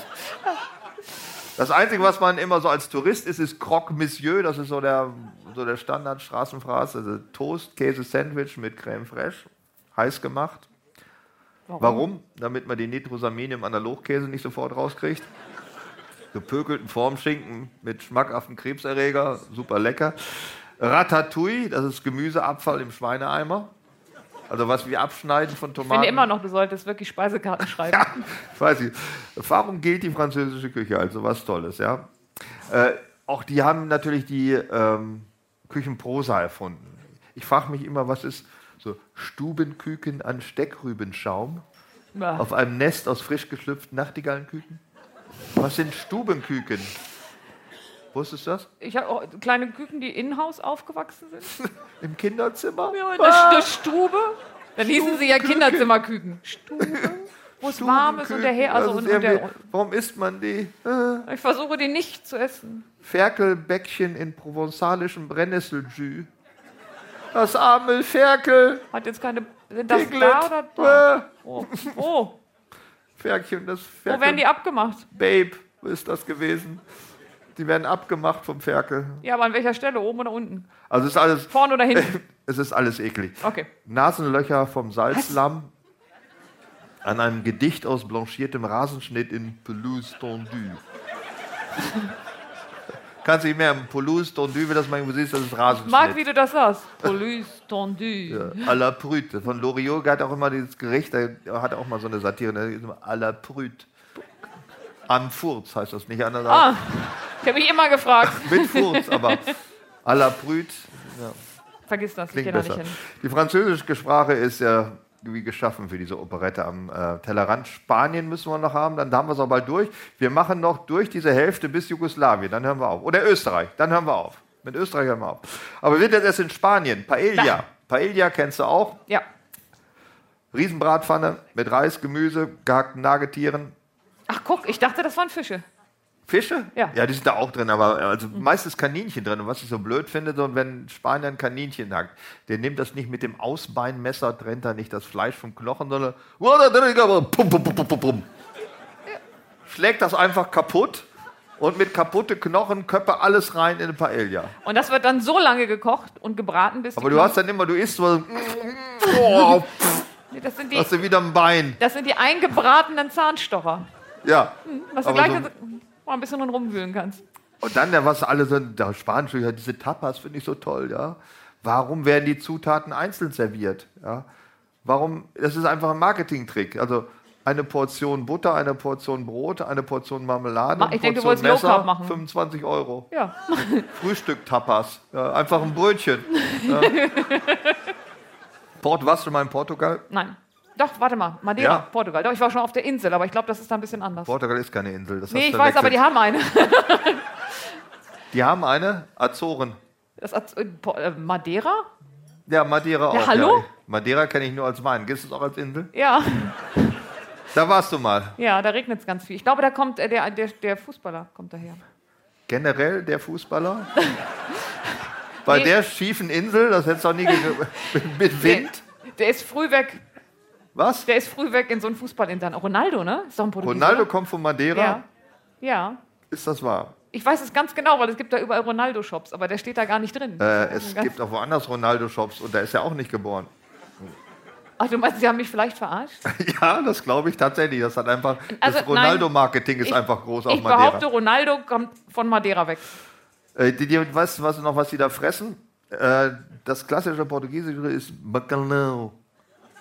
Das Einzige, was man immer so als Tourist ist, ist Croque Monsieur. Das ist so der, so der Standard-Straßenfraß. Also Toast, Käse, Sandwich mit Creme Fraiche, heiß gemacht. Warum? Warum? Damit man die Nitrosamin im Analogkäse nicht sofort rauskriegt. Gepökelten Formschinken mit schmackhaften Krebserreger, super lecker. Ratatouille, das ist Gemüseabfall im Schweineeimer. Also was wir abschneiden von Tomaten. Ich finde immer noch, du solltest wirklich Speisekarten schreiben. ja, weiß ich. Warum gilt die französische Küche also was Tolles, ja? Äh, auch die haben natürlich die ähm, Küchenprosa erfunden. Ich frage mich immer, was ist so Stubenküken an Steckrübenschaum ja. auf einem Nest aus frisch geschlüpften Nachtigallenküken? Was sind Stubenküken? Wusstest du das? Ich habe auch kleine Küken, die in-house aufgewachsen sind. Im Kinderzimmer? Ja, in der, ah. Stube. Dann hießen sie ja Kinderzimmerküken. Stube, wo es warm ist und der Her also und, und der, Warum isst man die? Ich versuche die nicht zu essen. Ferkelbäckchen in provenzalischem Brennnesseljus. Das arme Ferkel. Hat jetzt keine. Sind das Piglet. da oder da? Äh. Wo? Oh. Ferkelchen, das Ferkel. Wo werden die abgemacht? Babe ist das gewesen. Die werden abgemacht vom Ferkel. Ja, aber an welcher Stelle? Oben oder unten? Also ist alles. Vorne oder hinten? es ist alles eklig. Okay. Nasenlöcher vom Salzlamm. Was? An einem Gedicht aus blanchiertem Rasenschnitt in Pelouse tendue. Kannst du nicht mehr Pelouse tendue, wie das mal siehst, das ist Rasenschnitt. Mag, wie du das sagst. Pelouse tendue. Ja, à la Brute. Von Loriot hat auch immer dieses Gericht, der hat auch mal so eine Satire, à la Brute. Am Furz heißt das nicht anders. Ah. Ich habe mich immer gefragt. Mit Furz, aber à la Brut. Ja. Vergiss das, Klingt ich gehe da nicht hin. Die französische Sprache ist ja wie geschaffen für diese Operette am äh, Tellerrand. Spanien müssen wir noch haben, dann haben wir es auch bald durch. Wir machen noch durch diese Hälfte bis Jugoslawien, dann hören wir auf. Oder Österreich, dann hören wir auf. Mit Österreich hören wir auf. Aber wir sind jetzt erst in Spanien. Paella. Da. Paella kennst du auch? Ja. Riesenbratpfanne mit Reis, Gemüse, gehackten Nagetieren. Ach guck, ich dachte, das waren Fische. Fische? Ja. Ja, die sind da auch drin, aber also mhm. meistens Kaninchen drin. Und was ich so blöd finde, so, wenn Spanier ein Kaninchen hackt, der nimmt das nicht mit dem Ausbeinmesser, trennt er nicht das Fleisch vom Knochen, sondern schlägt das einfach kaputt und mit kaputte Knochen, Köpfe, alles rein in eine Paella. Und das wird dann so lange gekocht und gebraten, bis Aber du hast dann immer, du isst so. Oh, das sind die, hast du wieder ein Bein. Das sind die eingebratenen Zahnstocher. Ja. Hm, was du gleich so, mal ein bisschen rumwühlen kannst. Und dann, der, was alle so, der Spanische, diese Tapas finde ich so toll, ja. Warum werden die Zutaten einzeln serviert? Ja? Warum? Das ist einfach ein Marketingtrick. Also eine Portion Butter, eine Portion Brot, eine Portion Marmelade, ich denke, du wolltest Messer, Low machen. 25 Euro. Ja. Frühstück-Tapas. Ja, einfach ein Brötchen. Ja. Port, warst du mal in Portugal? Nein. Doch, warte mal, Madeira, ja. Portugal. Doch, ich war schon auf der Insel, aber ich glaube, das ist da ein bisschen anders. Portugal ist keine Insel. Das nee, ich weiß, aber die haben eine. die haben eine? Azoren. Das Az äh, äh, Madeira? Ja, Madeira auch. Ja, hallo? Ja. Madeira kenne ich nur als Wein. Gibt es auch als Insel? Ja. Da warst du mal. Ja, da regnet es ganz viel. Ich glaube, da kommt äh, der, der, der Fußballer kommt daher. Generell der Fußballer? Bei nee. der schiefen Insel, das hättest du auch nie mit Wind. Der, der ist früh weg. Was? Der ist früh weg in so ein Fußballintern. Ronaldo, ne? Ist doch ein Portugiese, Ronaldo kommt von Madeira? Ja. ja. Ist das wahr? Ich weiß es ganz genau, weil es gibt da überall Ronaldo-Shops, aber der steht da gar nicht drin. Äh, es gibt auch woanders Ronaldo-Shops und da ist er auch nicht geboren. Ach, du meinst, Sie haben mich vielleicht verarscht? ja, das glaube ich tatsächlich. Das hat einfach, also, das Ronaldo-Marketing ist ich, einfach groß auf ich Madeira. Ich behaupte, Ronaldo kommt von Madeira weg. Äh, die, die, weißt du was, noch, was sie da fressen? Äh, das klassische Portugiesische ist Bacalhau.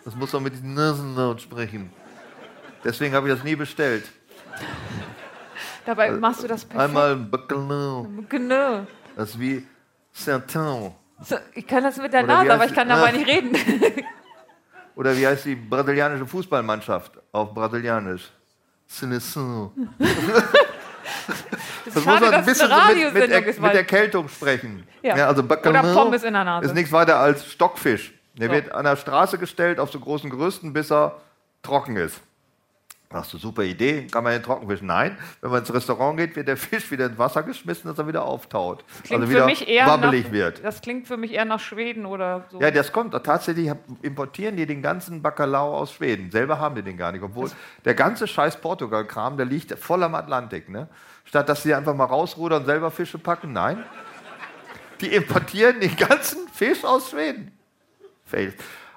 Das muss man mit diesen Nasenlaut sprechen. Deswegen habe ich das nie bestellt. Dabei äh, machst du das perfekt. Einmal. Genau. Das ist wie Sertão. So, ich kann das mit der Oder Nase, aber ich kann dabei nicht reden. Oder wie heißt die brasilianische Fußballmannschaft auf Brasilianisch? Seleção. Das, das schade, muss man ein bisschen so mit, mit, er, mit Erkältung sprechen. Ja. ja also Oder Pommes in der Nase. Ist nichts weiter als Stockfisch. Der so. wird an der Straße gestellt auf so großen Gerüsten, bis er trocken ist. Hast du super Idee, kann man den Trockenfisch? Nein, wenn man ins Restaurant geht, wird der Fisch wieder ins Wasser geschmissen, dass er wieder auftaut. also wieder wabbelig nach, wird. Das klingt für mich eher nach Schweden oder so. Ja, das kommt. Tatsächlich importieren die den ganzen Bacalao aus Schweden. Selber haben die den gar nicht. Obwohl das der ganze scheiß Portugal-Kram, der liegt voll am Atlantik. Ne? Statt dass sie einfach mal rausrudern und selber Fische packen, nein. Die importieren den ganzen Fisch aus Schweden.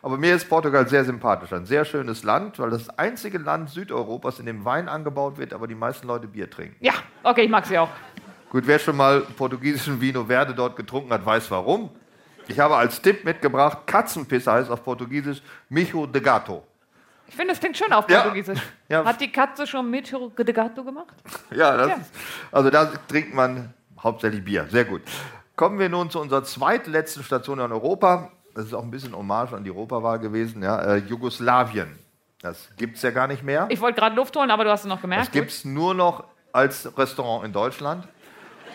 Aber mir ist Portugal sehr sympathisch. Ein sehr schönes Land, weil das einzige Land Südeuropas, in dem Wein angebaut wird, aber die meisten Leute Bier trinken. Ja, okay, ich mag sie auch. Gut, wer schon mal portugiesischen Vino Verde dort getrunken hat, weiß warum. Ich habe als Tipp mitgebracht, Katzenpisse heißt auf Portugiesisch Micho de Gato. Ich finde, das klingt schön auf Ja. Portugiesisch. Ja. Hat die Katze schon mit de Gato gemacht? Ja, das Ja. Ist, also da trinkt man hauptsächlich Bier. Sehr gut. Kommen wir nun zu unserer zweitletzten Station in Europa. Das ist auch ein bisschen Hommage an die Europawahl gewesen. Ja, äh, Jugoslawien. Das gibt es ja gar nicht mehr. Ich wollte gerade Luft holen, aber du hast es noch Das gemerkt. gibt es nur noch als Restaurant in Deutschland.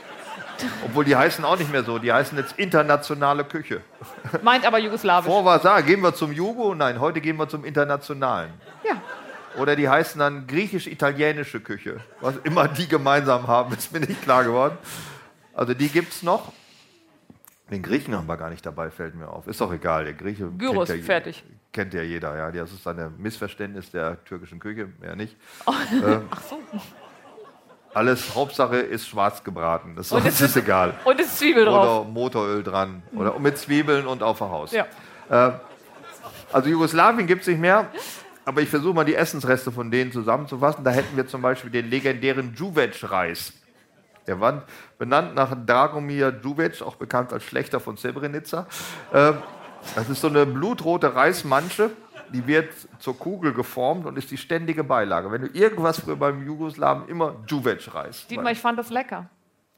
Obwohl die heißen auch nicht mehr so. Die heißen jetzt internationale Küche. Meint aber Jugoslawisch. Vor war da, gehen wir zum Jugo? Nein, heute gehen wir zum Internationalen. Ja. Oder die heißen dann griechisch-italienische Küche. Was immer die gemeinsam haben, ist mir nicht klar geworden. Also die gibt es noch. Den Griechen haben wir gar nicht dabei, fällt mir auf. Ist doch egal, der Grieche Gyros, kennt ja, fertig. Kennt ja jeder, ja. Das ist ein Missverständnis der türkischen Küche, mehr nicht. Ach so. Alles, Hauptsache ist schwarz gebraten. Das Und ist, ist egal. Und es ist Zwiebel drauf. Oder Motoröl dran. Oder mit Zwiebeln und auf der Haus. Ja. Also Jugoslawien gibt es nicht mehr, aber ich versuche mal die Essensreste von denen zusammenzufassen. Da hätten wir zum Beispiel den legendären Juvec-Reis. Der war benannt nach Dragomir Juvec, auch bekannt als Schlechter von Srebrenica. Ähm, Das ist so eine blutrote Reismansche, die wird zur Kugel geformt und ist die ständige Beilage. Wenn du irgendwas früher beim Jugoslawen immer Juvec-Reis. Dietmar, ich fand das lecker.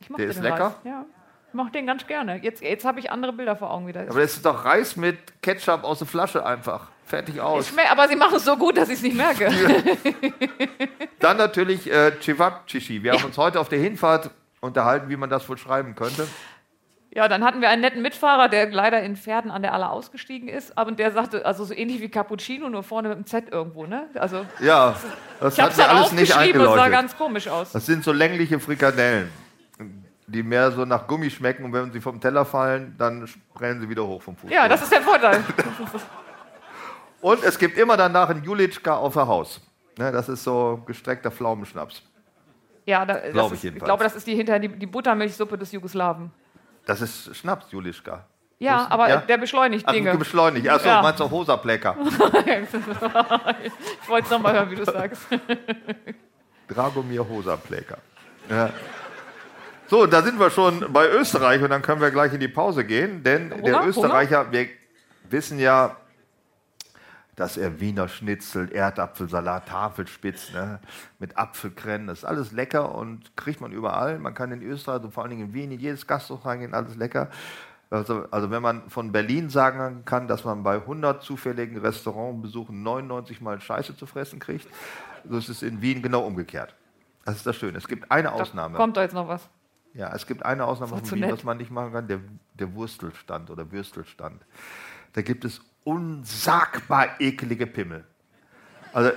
Ich mochte Der ist den lecker? Reis. Ja. Ich mochte den ganz gerne. Jetzt, jetzt habe ich andere Bilder vor Augen wieder. Aber das ist doch Reis mit Ketchup aus der Flasche einfach. Fertig aus. Ich aber sie machen es so gut, dass ich es nicht merke. Dann natürlich äh, Cevapcici. Wir haben uns heute auf der Hinfahrt unterhalten, wie man das wohl schreiben könnte. Ja, dann hatten wir einen netten Mitfahrer, der leider in Pferden an der Aller ausgestiegen ist, aber der sagte, also so ähnlich wie Cappuccino, nur vorne mit dem Z irgendwo, ne? Also Ja, das hat mir alles nicht aufgeschrieben und sah ganz komisch aus. Das sind so längliche Frikadellen, die mehr so nach Gummi schmecken und wenn sie vom Teller fallen, dann sprengen sie wieder hoch vom Fuß. Ja, das ist der Vorteil. und es gibt immer danach einen Julitschka auf der Haus. Ne, das ist so gestreckter Pflaumenschnaps. Ja, da, das Glaub ich ist, ich glaube, das ist die hinter die, die Buttermilchsuppe des Jugoslawen. Das ist Schnaps, Julitschka. Ja, aber ja? der beschleunigt Dinge. beschleunigt. Achso, Ja. meinst du Hosaplecker? ich wollte es nochmal hören, wie du sagst. Dragomir Hosaplecker. Ja. So, da sind wir schon bei Österreich und dann können wir gleich in die Pause gehen, denn der Hunger? Österreicher, wir wissen ja, dass er Wiener Schnitzel, Erdapfelsalat, Tafelspitz ne, mit Apfelkrennen, das ist alles lecker und kriegt man überall. Man kann in Österreich, also vor allen Dingen in Wien, in jedes Gasthaus reingehen, alles lecker. Also, also wenn man von Berlin sagen kann, dass man bei 100 zufälligen Restaurantbesuchen 99 Mal Scheiße zu fressen kriegt, so ist es in Wien genau umgekehrt. Das ist das Schöne. Es gibt eine Ausnahme. Kommt da jetzt noch was? Ja, es gibt eine Ausnahme von Wien, was man nicht machen kann, der, der Wurstelstand oder Würstelstand. Da gibt es unsagbar ekelige Pimmel. Also,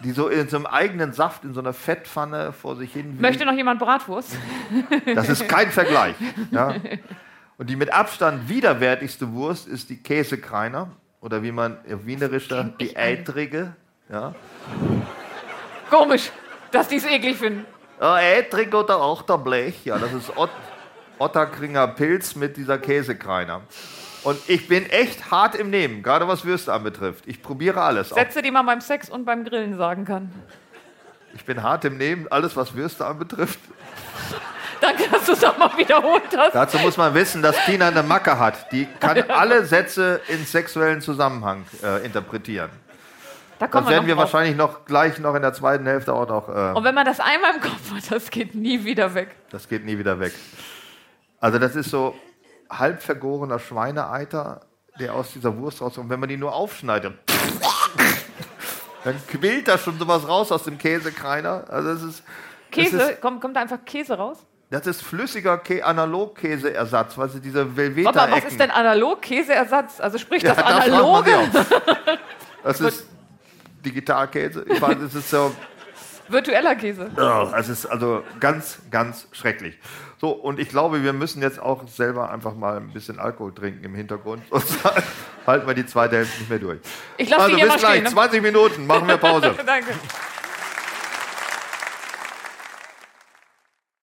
die so in so einem eigenen Saft, in so einer Fettpfanne vor sich hin. Möchte noch jemand Bratwurst? Das ist kein Vergleich. Ja. Und die mit Abstand widerwärtigste Wurst ist die Käsekreiner oder wie man auf Wienerisch sagt, die Eitrige. Ja. Komisch, dass die es eklig finden. Ja, Ätrig oder auch der Blech. Ja, das ist Ott Otterkringer Pilz mit dieser Käsekreiner. Und ich bin echt hart im Nehmen, gerade was Würste anbetrifft. Ich probiere alles. Sätze, die man beim Sex und beim Grillen sagen kann. ich bin hart im Nehmen, alles was Würste anbetrifft. Danke, dass du es auch mal wiederholt hast. Dazu muss man wissen, dass Tina eine Macke hat. Die kann alle Sätze in sexuellen Zusammenhang äh, interpretieren. Da Das wir werden wir drauf. wahrscheinlich noch gleich noch in der zweiten Hälfte auch noch. Äh, Und wenn man das einmal im Kopf hat, das geht nie wieder weg. Das geht nie wieder weg. Also das ist so halb vergorener Schweineeiter, der aus dieser Wurst rauskommt. Wenn man die nur aufschneidet, dann quillt da schon sowas raus aus dem Käsekreiner. Also das ist, Käse, Das ist, kommt, kommt da einfach Käse raus? das ist flüssiger Kä Analogkäseersatz, weil sie diese Velveta mal, was ist denn analog Käseersatz? Also sprich das Analoge Das ist Digitalkäse. Ich weiß, es ist so. Virtueller Käse. Oh, es ist also ganz, ganz schrecklich. So, und ich glaube, wir müssen jetzt auch selber einfach mal ein bisschen Alkohol trinken im Hintergrund. Sonst halten wir die zweite Hälfte nicht mehr durch. Ich lasse also die bis gleich, stehen. Ne? 20 Minuten, machen wir Pause. Danke.